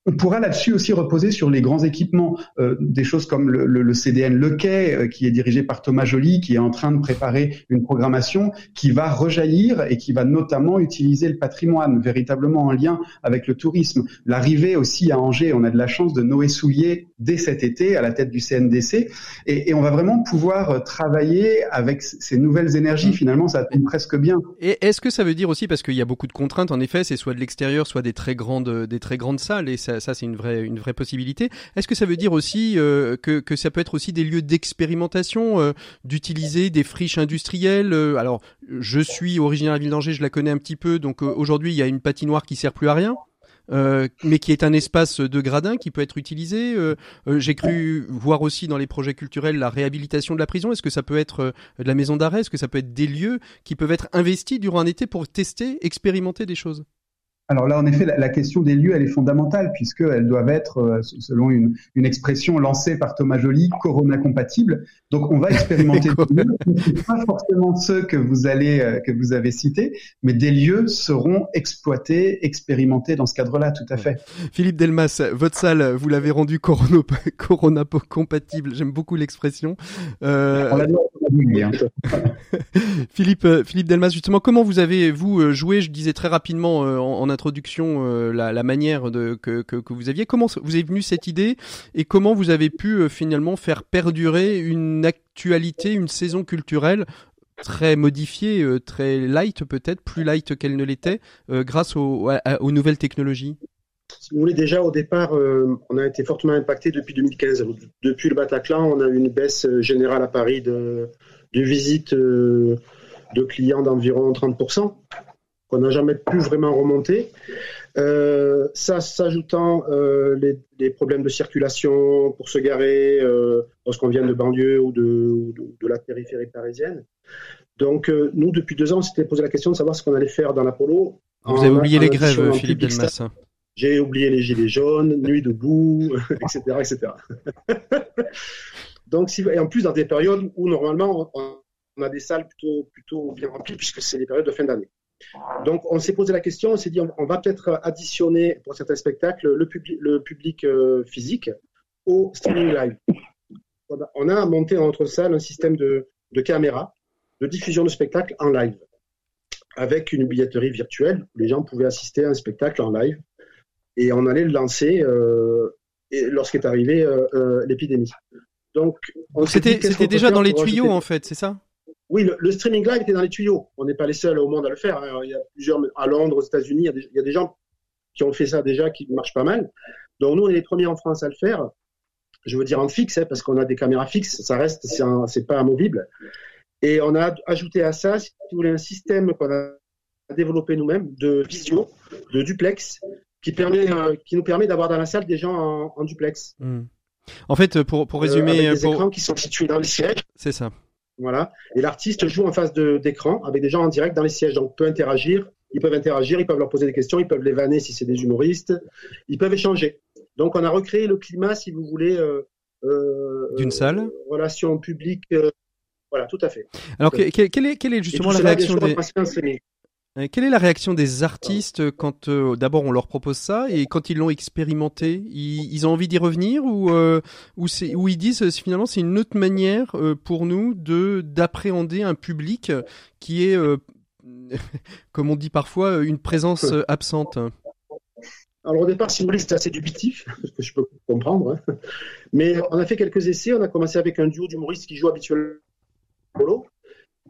On pourra là-dessus aussi reposer sur les grands équipements, euh, des choses comme le, CDN Le Quai, euh, qui est dirigé par Thomas Joly, qui est en train de préparer une programmation qui va rejaillir et qui va notamment utiliser le patrimoine, véritablement en lien avec le tourisme. L'arrivée aussi à Angers, on a de la chance de Noé Soulier dès cet été à la tête du CNDC, et, et on va vraiment pouvoir euh, travailler avec ces nouvelles énergies. Mmh. Finalement, ça tombe presque bien. Et est-ce que ça veut dire aussi, parce qu'il y a beaucoup de contraintes, en effet, c'est soit de l'extérieur, soit des très grandes, des très grandes salles, et ça ça, c'est une vraie, une vraie possibilité. Est-ce que ça veut dire aussi euh, que, que, ça peut être aussi des lieux d'expérimentation, euh, d'utiliser des friches industrielles euh, Alors, je suis originaire de la ville d'Angers, je la connais un petit peu, donc aujourd'hui, il y a une patinoire qui sert plus à rien. Mais qui est un espace de gradin qui peut être utilisé. J'ai cru voir aussi dans les projets culturels la réhabilitation de la prison. Est-ce que ça peut être de la maison d'arrêt? Est-ce que ça peut être des lieux qui peuvent être investis durant un été pour tester, expérimenter des choses? Alors là, en effet, la, question des lieux, elle est fondamentale puisqu'elles doivent être, euh, selon une, une, expression lancée par Thomas Joly, corona compatibles. Donc, on va expérimenter des lieux, pas forcément ceux que vous allez, euh, que vous avez cités, mais des lieux seront exploités, expérimentés dans ce cadre-là, tout à fait. Philippe Delmas, votre salle, vous l'avez rendue corona, corona compatible. J'aime beaucoup l'expression. Euh... Hein. Philippe, euh, Philippe Delmas, justement, comment vous avez vous joué Je disais très rapidement en, en introduction euh, la, manière que, vous aviez. Comment vous est venue cette idée et comment vous avez pu euh, finalement faire perdurer une actualité, une saison culturelle très modifiée, euh, très light peut-être, plus light qu'elle ne l'était, grâce aux, nouvelles technologies? Si vous voulez, déjà au départ, on a été fortement impacté depuis 2015. Depuis le Bataclan, on a eu une baisse générale à Paris de, de visites de clients d'environ 30% qu'on n'a jamais pu vraiment remonter. Euh, ça s'ajoutant euh, les, problèmes de circulation pour se garer euh, lorsqu'on vient de banlieue ou de, la périphérie parisienne. Donc, euh, nous, depuis deux ans, on s'était posé la question de savoir ce qu'on allait faire dans l'Apollo. Vous avez oublié les grèves, Philippe Delmas. J'ai oublié les gilets jaunes, nuit debout, etc., etc. Donc, et en plus, dans des périodes où normalement on a des salles plutôt, plutôt bien remplies, puisque c'est les périodes de fin d'année. Donc, on s'est posé la question, on s'est dit, on, va peut-être additionner pour certains spectacles le, le public euh, physique au streaming live. On a, monté dans notre salle un système de, de caméras de diffusion de spectacles en live, avec une billetterie virtuelle où les gens pouvaient assister à un spectacle en live. Et on allait le lancer euh, lorsqu'est arrivée euh, euh, l'épidémie. Donc, c'était déjà dans les tuyaux, en fait, c'est ça? Oui, le, streaming live était dans les tuyaux. On n'est pas les seuls au monde à le faire. Hein. Il y a plusieurs, à Londres, aux États-Unis, il, il, y a des gens qui ont fait ça déjà, qui marchent pas mal. Donc nous, on est les premiers en France à le faire. Je veux dire en fixe, hein, parce qu'on a des caméras fixes. Ça reste, c'est pas amovible. Et on a ajouté à ça, si vous voulez, un système qu'on a développé nous-mêmes de visio, de duplex, qui, permet, euh, qui nous permet d'avoir dans la salle des gens en, duplex. Hmm. En fait, pour, pour résumer, euh, avec des écrans qui sont situés dans les sièges. C'est ça. Voilà. Et l'artiste joue en face d'écran avec des gens en direct dans les sièges, donc peut interagir. Ils peuvent interagir, ils peuvent leur poser des questions, ils peuvent les vanner si c'est des humoristes, ils peuvent échanger. Donc on a recréé le climat, si vous voulez, euh, d'une salle, relation publique. voilà, tout à fait. Alors quelle, est, est justement la réaction des euh, quelle est la réaction des artistes quand euh, d'abord on leur propose ça et quand ils l'ont expérimenté, ils, ont envie d'y revenir ou euh, ou, ou ils disent finalement c'est une autre manière pour nous de d'appréhender un public qui est comme on dit parfois une présence absente. Alors au départ, si vous voulez, c'était assez dubitif, ce que je peux comprendre. Hein. Mais on a fait quelques essais. On a commencé avec un duo d'humoristes qui jouent habituellement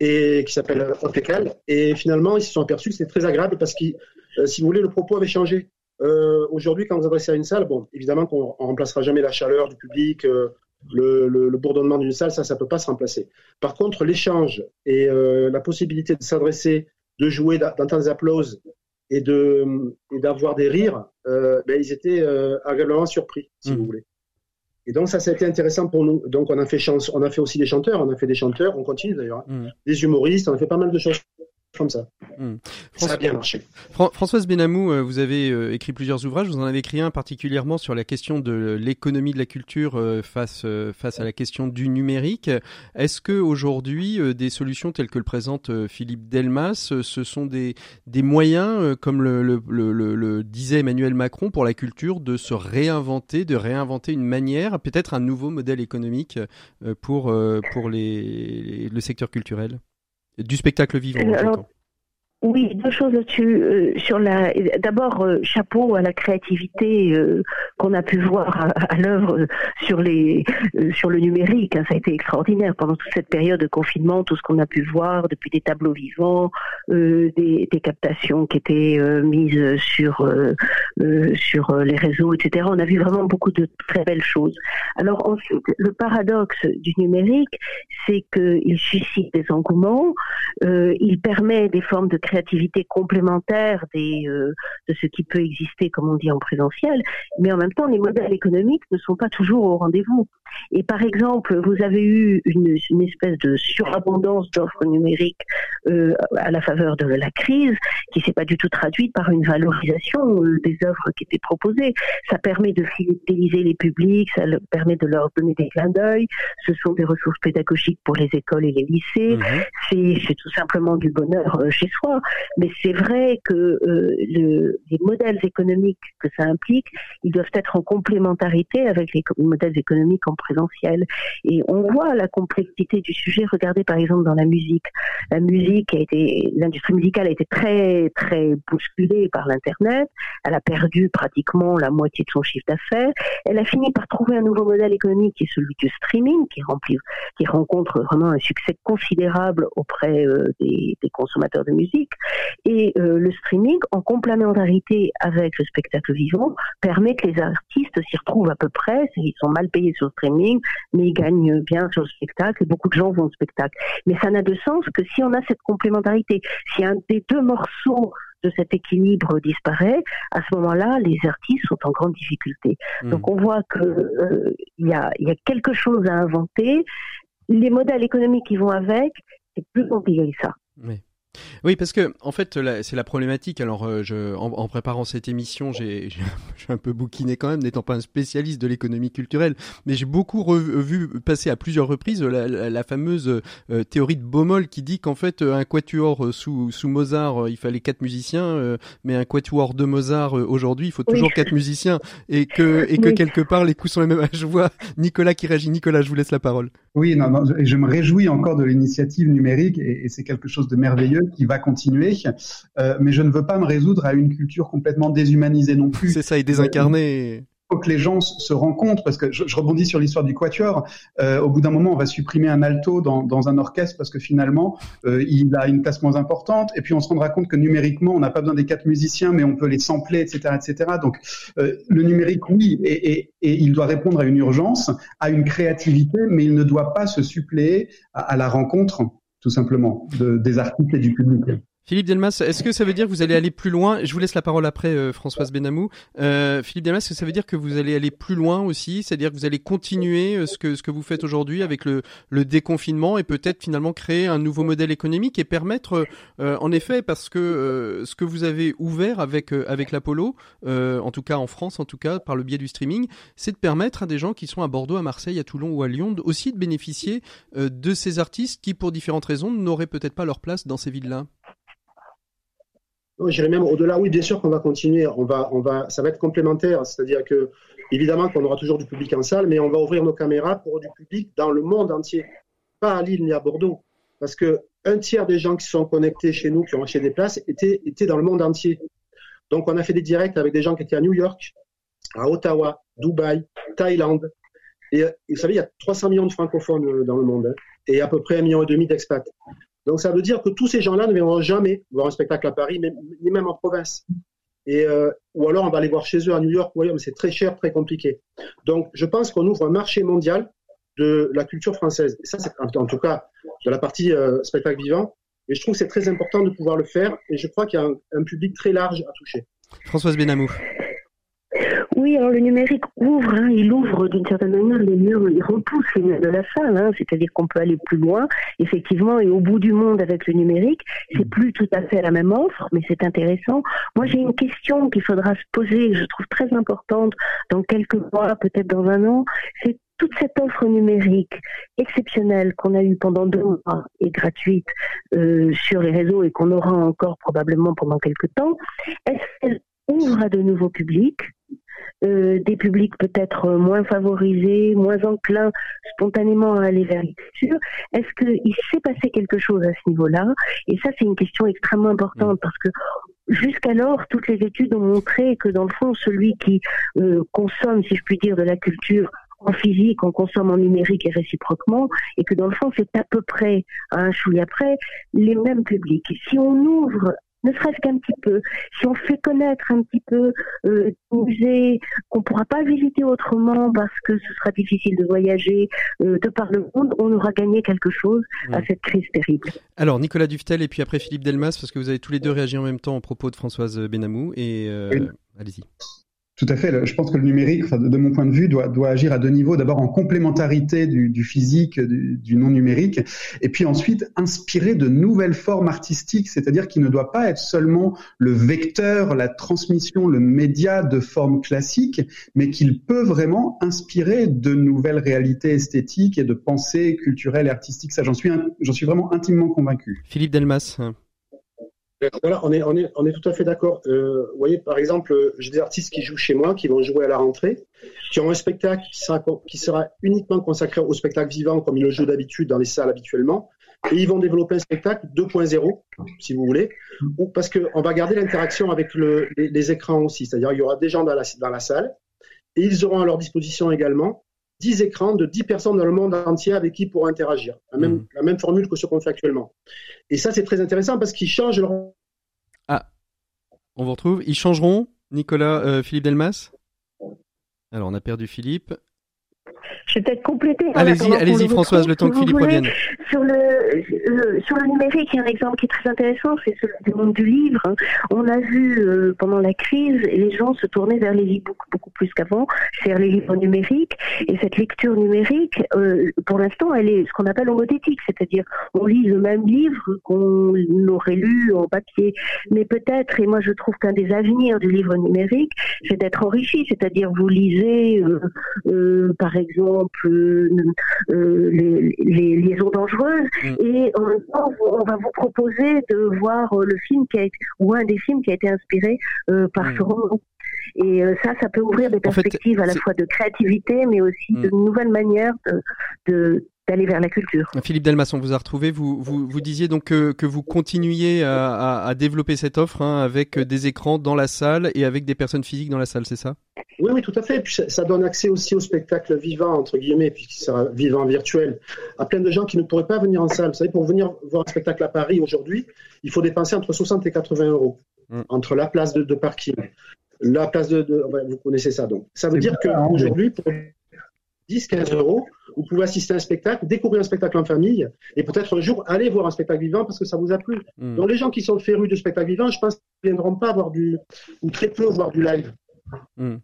et qui s'appelle Otecal. Et finalement, ils se sont aperçus que c'était très agréable parce que, euh, si vous voulez, le propos avait changé. Euh, Aujourd'hui, quand vous adressez à une salle, bon, évidemment qu'on remplacera jamais la chaleur du public, euh, le, le, le, bourdonnement d'une salle, ça, ça peut pas se remplacer. Par contre, l'échange et euh, la possibilité de s'adresser, de jouer, d'entendre des applauses et de d'avoir des rires, ben, ils étaient agréablement surpris, si mmh. vous voulez. Et donc ça, ça a été intéressant pour nous. Donc on a fait chance, on a fait aussi des chanteurs, on a fait des chanteurs, on continue d'ailleurs, hein. mm. des humoristes, on a fait pas mal de choses comme ça. Hmm. Ça a bien marché. Françoise Benamou, euh, vous avez euh, écrit plusieurs ouvrages. Vous en avez écrit un particulièrement sur la question de l'économie de la culture euh, face face à la question du numérique. Est-ce que aujourd'hui des solutions telles que le présente Philippe Delmas, ce sont des des moyens, comme le, le, le, le, disait Emmanuel Macron, pour la culture de se réinventer, de réinventer une manière, peut-être un nouveau modèle économique pour pour les, le secteur culturel? Du spectacle vivant. Euh, oui, deux choses là-dessus. Euh, sur la, d'abord, euh, chapeau à la créativité euh, qu'on a pu voir à, l'œuvre sur les, sur le numérique. Hein. ça a été extraordinaire pendant toute cette période de confinement, tout ce qu'on a pu voir depuis des tableaux vivants, des, des, captations qui étaient mises sur sur les réseaux, etc. On a vu vraiment beaucoup de très belles choses. Alors ensuite, le paradoxe du numérique, c'est qu'il suscite des engouements, il permet des formes de créativité créativité complémentaire des, euh, de ce qui peut exister, comme on dit, en présentiel, mais en même temps, les modèles économiques ne sont pas toujours au rendez-vous. Et par exemple, vous avez eu une, une espèce de surabondance d'offres numériques euh, à la faveur de la crise, qui s'est pas du tout traduite par une valorisation euh, des offres qui étaient proposées. Ça permet de fidéliser les publics, ça permet de leur donner des clins d'œil. Ce sont des ressources pédagogiques pour les écoles et les lycées. Mmh. C'est tout simplement du bonheur chez soi. Mais c'est vrai que euh, le, les modèles économiques que ça implique, ils doivent être en complémentarité avec les modèles économiques en présentiel. Et on voit la complexité du sujet. Regardez par exemple dans la musique. La musique a été, l'industrie musicale a été très très bousculée par l'internet. Elle a perdu pratiquement la moitié de son chiffre d'affaires. Elle a fini par trouver un nouveau modèle économique qui est celui du streaming, qui remplit, qui rencontre vraiment un succès considérable auprès euh, des consommateurs de musique. Et euh, le streaming, en complémentarité avec le spectacle vivant, permet que les artistes s'y retrouvent à peu près. Ils sont mal payés sur le streaming, mais ils gagnent bien sur le spectacle et beaucoup de gens vont au spectacle. Mais ça n'a de sens que si on a cette complémentarité. Si un des deux morceaux de cet équilibre disparaît, à ce moment-là, les artistes sont en grande difficulté. Mmh. Donc on voit que euh, y, a, y a quelque chose à inventer. Les modèles économiques qui vont avec, C'est plus compliqué que ça. Oui. Oui, parce que en fait, c'est la problématique. Alors, euh, je, en, préparant cette émission, j'ai un peu bouquiné quand même, n'étant pas un spécialiste de l'économie culturelle, mais j'ai beaucoup vu passer à plusieurs reprises la, fameuse euh, théorie de Baumol qui dit qu'en fait, un quatuor sous, sous Mozart, il fallait quatre musiciens, mais un quatuor de Mozart aujourd'hui, il faut toujours quatre musiciens, et que et que quelque part les coups sont les mêmes. Je vois Nicolas qui réagit. Nicolas, je vous laisse la parole. Oui, non, non, je, je me réjouis encore de l'initiative numérique, et, et c'est quelque chose de merveilleux qui va continuer, euh, mais je ne veux pas me résoudre à une culture complètement déshumanisée non plus. C'est ça, et désincarnée faut que les gens se rencontrent, parce que je, rebondis sur l'histoire du quatuor. Euh, au bout d'un moment, on va supprimer un alto dans, dans un orchestre parce que finalement, euh, il a une place moins importante. Et puis, on se rendra compte que numériquement, on n'a pas besoin des quatre musiciens, mais on peut les sampler, etc., etc. Donc, euh, le numérique, oui, et, et, et, il doit répondre à une urgence, à une créativité, mais il ne doit pas se suppléer à, à la rencontre tout simplement, de, des articles et du public. Philippe Delmas, est-ce que ça veut dire que vous allez aller plus loin? Je vous laisse la parole après, euh, Françoise Benamou. Euh, Philippe Delmas, est-ce que ça veut dire que vous allez aller plus loin aussi? C'est-à-dire que vous allez continuer euh, ce que vous faites aujourd'hui avec le, déconfinement et peut-être finalement créer un nouveau modèle économique et permettre, en effet, parce que ce que vous avez ouvert avec avec l'Apollo, en tout cas en France, en tout cas par le biais du streaming, c'est de permettre à des gens qui sont à Bordeaux, à Marseille, à Toulon ou à Lyon aussi de bénéficier de ces artistes qui, pour différentes raisons, n'auraient peut-être pas leur place dans ces villes-là. J'irais même au-delà. Oui, bien sûr qu'on va continuer. On va, on va, ça va être complémentaire. C'est-à-dire que, évidemment, qu'on aura toujours du public en salle, mais on va ouvrir nos caméras pour du public dans le monde entier, pas à Lille ni à Bordeaux, parce que un tiers des gens qui sont connectés chez nous, qui ont acheté des places, étaient, étaient dans le monde entier. Donc, on a fait des directs avec des gens qui étaient à New York, à Ottawa, Dubaï, Thaïlande. Et, vous savez, il y a 300 millions de francophones euh, dans le monde hein, et à peu près un million et demi d'expats. Donc ça veut dire que tous ces gens-là ne viendront jamais voir un spectacle à Paris, ni même en province. Et, euh, ou alors on va aller voir chez eux à New York ou ailleurs, mais c'est très cher, très compliqué. Donc je pense qu'on ouvre un marché mondial de la culture française. Et ça, c'est en tout cas de la partie euh, spectacle vivant. Et je trouve que c'est très important de pouvoir le faire. Et je crois qu'il y a un, un public très large à toucher. Françoise Benamou. Oui, alors le numérique ouvre, hein, il ouvre d'une certaine manière les murs, il repousse les murs de la salle, hein, c'est-à-dire qu'on peut aller plus loin, effectivement, et au bout du monde avec le numérique, c'est plus tout à fait la même offre, mais c'est intéressant. Moi, j'ai une question qu'il faudra se poser, je trouve très importante dans quelques mois, peut-être dans un an, c'est toute cette offre numérique exceptionnelle qu'on a eue pendant deux mois et gratuite euh, sur les réseaux et qu'on aura encore probablement pendant quelques temps, est-ce qu'elle ouvre à de nouveaux publics? Euh, des publics peut-être moins favorisés, moins enclins spontanément à aller vers l'écriture. Est-ce qu'il s'est passé quelque chose à ce niveau-là? Et ça, c'est une question extrêmement importante parce que jusqu'alors, toutes les études ont montré que dans le fond, celui qui euh, consomme, si je puis dire, de la culture en physique, on consomme en numérique et réciproquement, et que dans le fond, c'est à peu près, à un chouïa après, les mêmes publics. Si on ouvre ne serait-ce qu'un petit peu, si on fait connaître un petit peu euh, musées qu'on ne pourra pas visiter autrement parce que ce sera difficile de voyager euh, de par le monde, on aura gagné quelque chose à cette crise terrible. Alors Nicolas Duftel et puis après Philippe Delmas, parce que vous avez tous les deux réagi en même temps au propos de Françoise Benamou et euh, allez-y. Tout à fait. Je pense que le numérique, de, mon point de vue, doit, agir à deux niveaux. D'abord en complémentarité du, physique, du, non numérique, et puis ensuite inspirer de nouvelles formes artistiques, c'est-à-dire qu'il ne doit pas être seulement le vecteur, la transmission, le média de formes classiques, mais qu'il peut vraiment inspirer de nouvelles réalités esthétiques et de pensées culturelles et artistiques. Ça, j'en suis vraiment intimement convaincu. Philippe Delmas. On est, tout à fait d'accord. Euh, vous voyez, par exemple, j'ai des artistes qui jouent chez moi, qui vont jouer à la rentrée, qui ont un spectacle qui sera, qui sera uniquement consacré au spectacle vivant, comme ils le jouent d'habitude dans les salles habituellement, et ils vont développer un spectacle 2.0, si vous voulez, ou parce qu'on va garder l'interaction avec le, les, écrans aussi, c'est-à-dire il y aura des gens dans la salle, et ils auront à leur disposition également 10 écrans de 10 personnes dans le monde entier avec qui pourront interagir. La même, mmh. la même formule que ce qu'on fait actuellement. Et ça, c'est très intéressant parce qu'ils changent leur. Ah, on vous retrouve. Ils changeront, Nicolas, euh, Philippe Delmas? Alors, on a perdu Philippe. Je vais peut-être compléter. Allez-y, allez-y Françoise, le temps que Philippe revienne. Sur le, euh, sur le numérique, il y a un exemple qui est très intéressant, c'est celui du monde du livre. On a vu euh, pendant la crise les gens se tourner vers les e-books beaucoup plus qu'avant, c'est-à-dire les livres numériques. Et cette lecture numérique, euh, pour l'instant, elle est ce qu'on appelle homothétique, c'est-à-dire on lit le même livre qu'on aurait lu en papier. Mais peut-être, et moi je trouve qu'un des avenirs du livre numérique, c'est d'être enrichi, c'est-à-dire vous lisez, par exemple, les, les, liaisons dangereuses mm. et en même temps on va vous proposer de voir euh, le film qui a été, ou un des films qui a été inspiré euh, par mm. ce roman. Et euh, ça, ça peut ouvrir des perspectives à la fois de créativité, mais aussi mm. de nouvelles manières de, d'aller vers la culture. Philippe Delmas, on vous a retrouvé. Vous, vous, vous disiez donc que, que vous continuiez à, à, développer cette offre hein, avec des écrans dans la salle et avec des personnes physiques dans la salle, c'est ça? Oui, oui, tout à fait. Puis ça, donne accès aussi au spectacle vivant, entre guillemets, puisqu'il sera vivant virtuel, à plein de gens qui ne pourraient pas venir en salle. Vous savez, pour venir voir un spectacle à Paris aujourd'hui, il faut dépenser entre 60 et 80 euros mm. entre la place de, de, parking, la place de, de vous connaissez ça donc. Ça veut dire qu'aujourd'hui, pour 10, 15 euros, vous pouvez assister à un spectacle, découvrir un spectacle en famille, et peut-être un jour aller voir un spectacle vivant parce que ça vous a plu. Hmm. Donc les gens qui sont férus de spectacle vivant, je pense qu'ils ne viendront pas voir du, ou très peu voir du live. Hmm.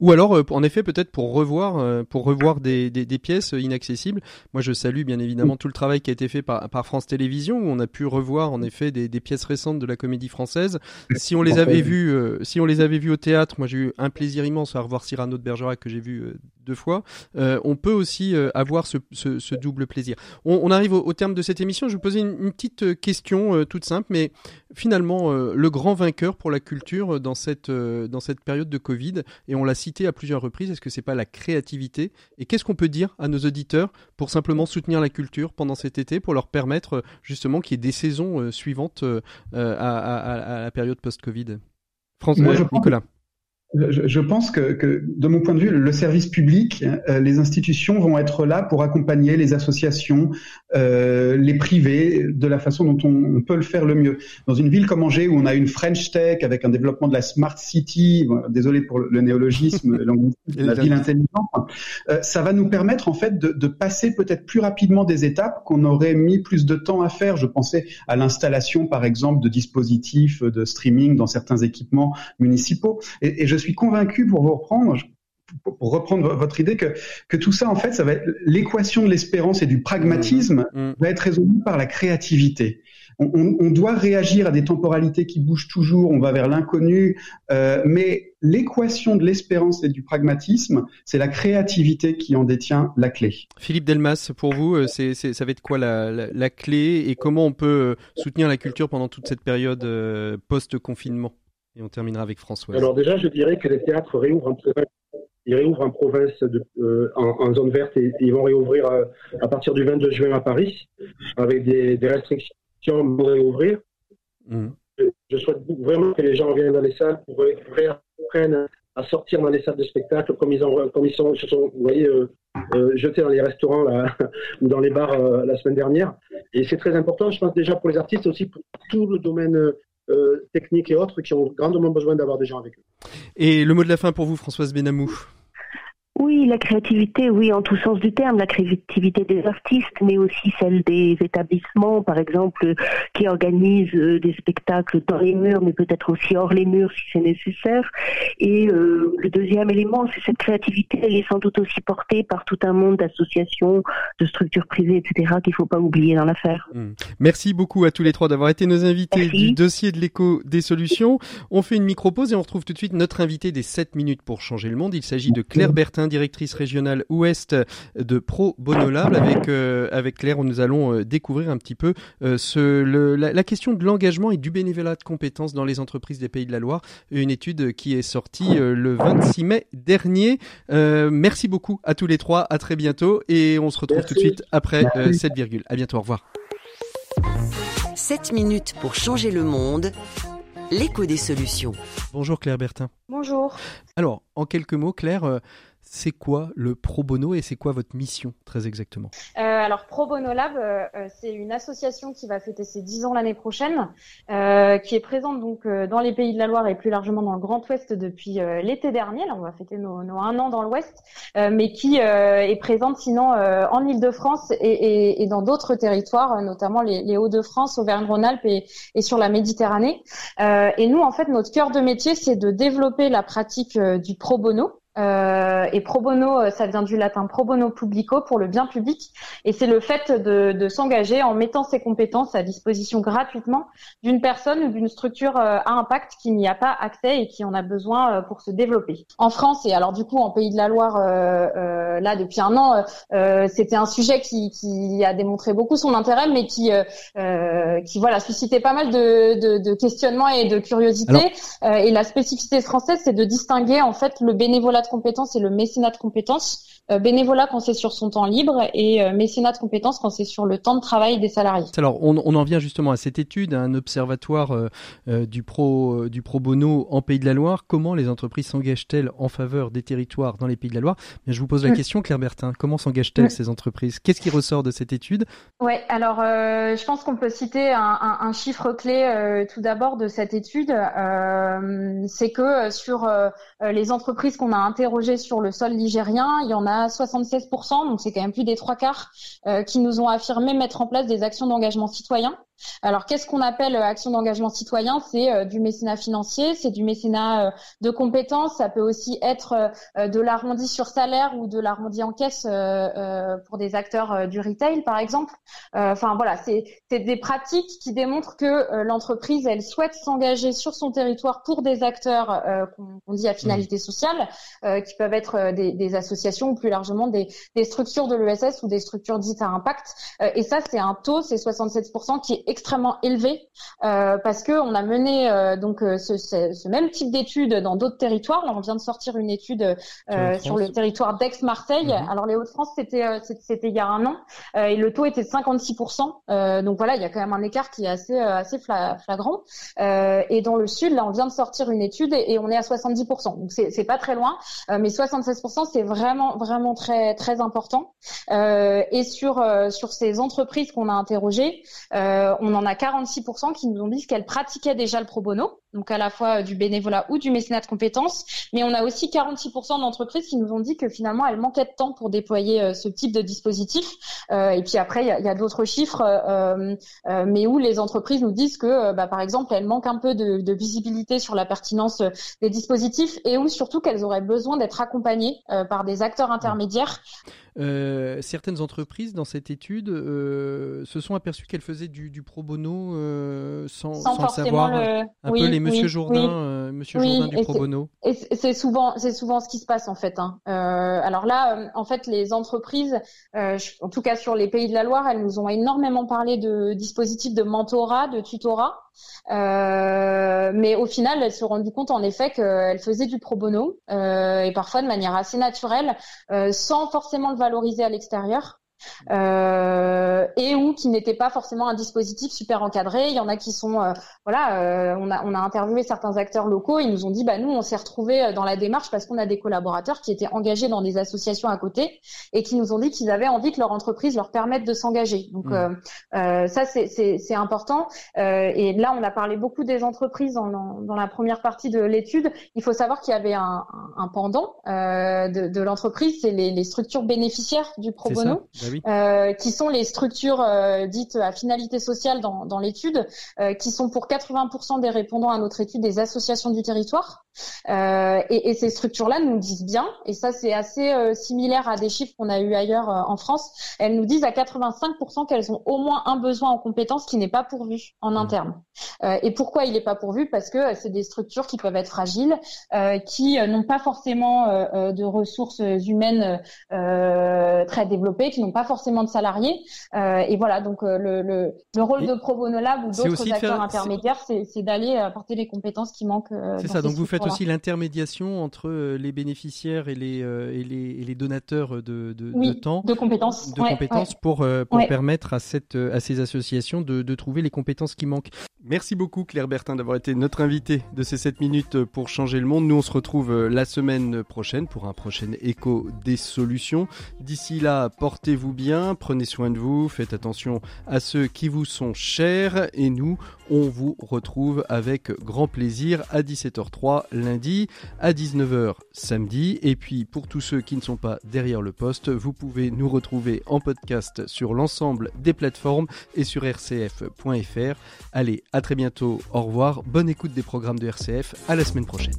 Ou alors, euh, en effet, peut-être pour revoir, euh, pour revoir des, des, pièces inaccessibles. Moi, je salue bien évidemment tout le travail qui a été fait par, par France Télévisions, où on a pu revoir en effet des, des pièces récentes de la comédie française. Si on les avait vues, euh, si on les avait vues au théâtre, moi j'ai eu un plaisir immense à revoir Cyrano de Bergerac que j'ai vu deux fois. on peut aussi avoir ce, ce, ce, double plaisir. On, on arrive au, terme de cette émission. Je vais vous poser une, une petite question toute simple, mais finalement, le grand vainqueur pour la culture dans cette dans cette période de Covid, et on l'a cité à plusieurs reprises, est-ce que c'est pas la créativité? Et qu'est-ce qu'on peut dire à nos auditeurs pour simplement soutenir la culture pendant cet été, pour leur permettre justement qu'il y ait des saisons euh, suivantes euh, à, la période post-Covid? François, Nicolas. Je, pense que, que, de mon point de vue, le service public, euh, les institutions vont être là pour accompagner les associations, euh, les privés, de la façon dont on, peut le faire le mieux. Dans une ville comme Angers, où on a une French Tech avec un développement de la smart city, désolé pour le, néologisme, la ville intelligente, euh, ça va nous permettre en fait de, de passer peut-être plus rapidement des étapes qu'on aurait mis plus de temps à faire. Je pensais à l'installation, par exemple, de dispositifs de streaming dans certains équipements municipaux, et, et je suis convaincu, pour vous reprendre, pour reprendre votre idée, que, que tout ça, en fait, ça va être l'équation de l'espérance et du pragmatisme mmh, mmh. va être résolue par la créativité. On, doit réagir à des temporalités qui bougent toujours, on va vers l'inconnu, euh, mais l'équation de l'espérance et du pragmatisme, c'est la créativité qui en détient la clé. Philippe Delmas, pour vous, euh, c'est, ça va être quoi la, la, clé et comment on peut euh, soutenir la culture pendant toute cette période post-confinement? Et on terminera avec François. Alors déjà, je dirais que les théâtres réouvrent en province, ils réouvrent en, province de, euh, en, zone verte et, ils vont réouvrir euh, à, partir du 22 juin à Paris avec des, restrictions pour réouvrir. Mmh. Je, souhaite vraiment que les gens reviennent dans les salles pour apprennent à sortir dans les salles de spectacle comme ils, ont, comme ils sont, se sont, vous voyez, euh, jetés dans les restaurants là, ou dans les bars la semaine dernière. Et c'est très important, je pense déjà pour les artistes, aussi pour tout le domaine techniques et autres qui ont grandement besoin d'avoir des gens avec eux. Et le mot de la fin pour vous, Françoise Benamou? Oui, la créativité, oui, en tout sens du terme, la créativité des artistes, mais aussi celle des établissements, par exemple, qui organisent euh, des spectacles dans les murs, mais peut-être aussi hors les murs si c'est nécessaire. Et euh, le deuxième élément, c'est cette créativité, elle est sans doute aussi portée par tout un monde d'associations, de structures privées, etc., qu'il ne faut pas oublier dans l'affaire. Hmm. Merci beaucoup à tous les trois d'avoir été nos invités du dossier de l'écho des solutions. On fait une micro-pause et on retrouve tout de suite notre invité des 7 minutes pour changer le monde. Il s'agit de Claire Bertin directrice régionale ouest de Pro Bonolable. Avec, euh, avec Claire, nous allons euh, découvrir un petit peu euh, ce, le, la, question de l'engagement et du bénévolat de compétences dans les entreprises des Pays de la Loire. Une étude qui est sortie le 26 mai dernier. merci beaucoup à tous les trois. À très bientôt. Et on se retrouve tout de suite après cette virgule. À bientôt. Au revoir. 7 minutes pour changer le monde. L'écho des solutions. Bonjour Claire Bertin. Bonjour. Alors, en quelques mots, Claire, c'est quoi le Pro Bono et c'est quoi votre mission très exactement euh, Alors Pro Bono Lab, euh, euh, c'est une association qui va fêter ses 10 ans l'année prochaine, qui est présente donc dans les pays de la Loire et plus largement dans le Grand Ouest depuis l'été dernier. Là, on va fêter nos, nos un an dans l'Ouest, mais qui est présente sinon en Île-de-France et, et, dans d'autres territoires, notamment les, les Hauts-de-France, Auvergne-Rhône-Alpes et, et, sur la Méditerranée. et nous, en fait, notre cœur de métier, c'est de développer la pratique du pro bono. Euh, et pro bono, euh, ça vient du latin pro bono publico pour le bien public. Et c'est le fait de, de s'engager en mettant ses compétences à disposition gratuitement d'une personne ou d'une structure euh, à impact qui n'y a pas accès et qui en a besoin pour se développer. En France et alors du coup en Pays de la Loire, euh, là depuis un an, c'était un sujet qui, qui, a démontré beaucoup son intérêt, mais qui, qui voilà suscitait pas mal de, de, de questionnements et de curiosité. et la spécificité française, c'est de distinguer en fait le bénévolat de compétences et le mécénat de compétences. Euh, bénévolat quand c'est sur son temps libre et euh, mécénat de compétences quand c'est sur le temps de travail des salariés. Alors on, on, en vient justement à cette étude, à un observatoire euh, du pro du pro bono en Pays de la Loire. Comment les entreprises s'engagent-elles en faveur des territoires dans les Pays de la Loire? Mais je vous pose la mm. question, Claire Bertin. Comment s'engagent-elles mm. ces entreprises? Qu'est-ce qui ressort de cette étude? Ouais, alors je pense qu'on peut citer un, un, un chiffre clé tout d'abord de cette étude, c'est que sur les entreprises qu'on a interrogées sur le sol ligérien, il y en a 76%, donc c'est quand même plus des trois quarts, euh, qui nous ont affirmé mettre en place des actions d'engagement citoyen alors, qu'est-ce qu'on appelle euh, action d'engagement citoyen? C'est euh, du mécénat financier, c'est du mécénat euh, de compétences. Ça peut aussi être de l'arrondi sur salaire ou de l'arrondi en caisse pour des acteurs du retail, par exemple. Enfin, voilà, c'est des pratiques qui démontrent que l'entreprise, elle souhaite s'engager sur son territoire pour des acteurs qu'on dit à finalité sociale, qui peuvent être des, associations ou plus largement des, structures de l'ESS ou des structures dites à impact. et ça, c'est un taux, c'est 67%, qui est extrêmement élevé euh, parce que on a mené euh, donc euh, ce, ce, même type d'études dans d'autres territoires. Là, on vient de sortir une étude sur le territoire d'Aix-Marseille. Mhm. Alors les Hauts-de-France, c'était c'était il y a un an et le taux était de 56% Donc voilà, il y a quand même un écart qui est assez assez flagrant. et dans le sud, là, on vient de sortir une étude et, on est à 70% Donc c'est c'est pas très loin, mais 76% c'est vraiment vraiment très très important. et sur sur ces entreprises qu'on a interrogées, euh, on en a 46% qui nous ont dit qu'elles pratiquaient déjà le pro bono, donc à la fois euh, du bénévolat ou du mécénat de compétences, mais on a aussi 46% d'entreprises qui nous ont dit que finalement elles manquaient de temps pour déployer euh, ce type de dispositif. et puis après, il y a, d'autres chiffres, mais où les entreprises nous disent que, bah, par exemple, elles manquent un peu de, de, visibilité sur la pertinence des dispositifs et où surtout qu'elles auraient besoin d'être accompagnées par des acteurs intermédiaires. Euh, certaines entreprises dans cette étude euh, se sont aperçues qu'elles faisaient du, du, pro bono euh, sans, sans, sans savoir le... un peu les Monsieur Jourdain, Monsieur Jourdain du pro bono. Et c'est souvent, c'est souvent ce qui se passe en fait. Hein. alors là, en fait, les entreprises, en tout cas sur les pays de la Loire, elles nous ont énormément parlé de dispositifs de mentorat, de tutorat. Euh, mais au final, elles se sont rendues compte en effet qu'elles faisaient du pro bono euh, et parfois de manière assez naturelle, euh, sans forcément le valoriser à l'extérieur euh, et ou qui n'était pas forcément un dispositif super encadré. Il y en a qui sont, euh, voilà, euh, on, a, on a interviewé certains acteurs locaux, ils nous ont dit, bah nous, on s'est retrouvés euh, dans la démarche parce qu'on a des collaborateurs qui étaient engagés dans des associations à côté et qui nous ont dit qu'ils avaient envie que leur entreprise leur permette de s'engager. Donc mmh. ça, c'est important. et là, on a parlé beaucoup des entreprises dans, dans la première partie de l'étude. Il faut savoir qu'il y avait un, un pendant de, de l'entreprise, c'est les, les, structures bénéficiaires du pro bono. Euh, qui sont les structures euh, dites à finalité sociale dans, dans l'étude, euh, qui sont pour 80% des répondants à notre étude des associations du territoire. Et, et, ces structures-là nous disent bien, et ça c'est assez similaire à des chiffres qu'on a eu ailleurs en France, elles nous disent à 85% qu'elles ont au moins un besoin en compétences qui n'est pas pourvu en mmh. interne. et pourquoi il n'est pas pourvu? Parce que c'est des structures qui peuvent être fragiles, qui n'ont pas forcément de ressources humaines très développées, qui n'ont pas pas forcément de salariés. et voilà, donc le, le, le, rôle de Pro Bono Lab ou d'autres acteurs intermédiaires, c'est d'aller apporter les compétences qui manquent. c'est ça. Donc vous faites aussi l'intermédiation entre les bénéficiaires et les, et les, et les donateurs de, de, de, temps, de compétences, de compétences pour pour permettre à cette à ces associations de, de trouver les compétences qui manquent. Merci beaucoup Claire Bertin d'avoir été notre invitée de ces 7 minutes pour changer le monde. Nous on se retrouve euh, la semaine prochaine pour un prochain écho des solutions. D'ici là, portez-vous bien, prenez soin de vous, faites attention à ceux qui vous sont chers et nous, on vous retrouve avec grand plaisir à 17h03 lundi, à 19h samedi et puis pour tous ceux qui ne sont pas derrière le poste, vous pouvez nous retrouver en podcast sur l'ensemble des plateformes et sur rcf.fr. Allez, à très bientôt. Au revoir. Bonne écoute des programmes de RCF. À la semaine prochaine.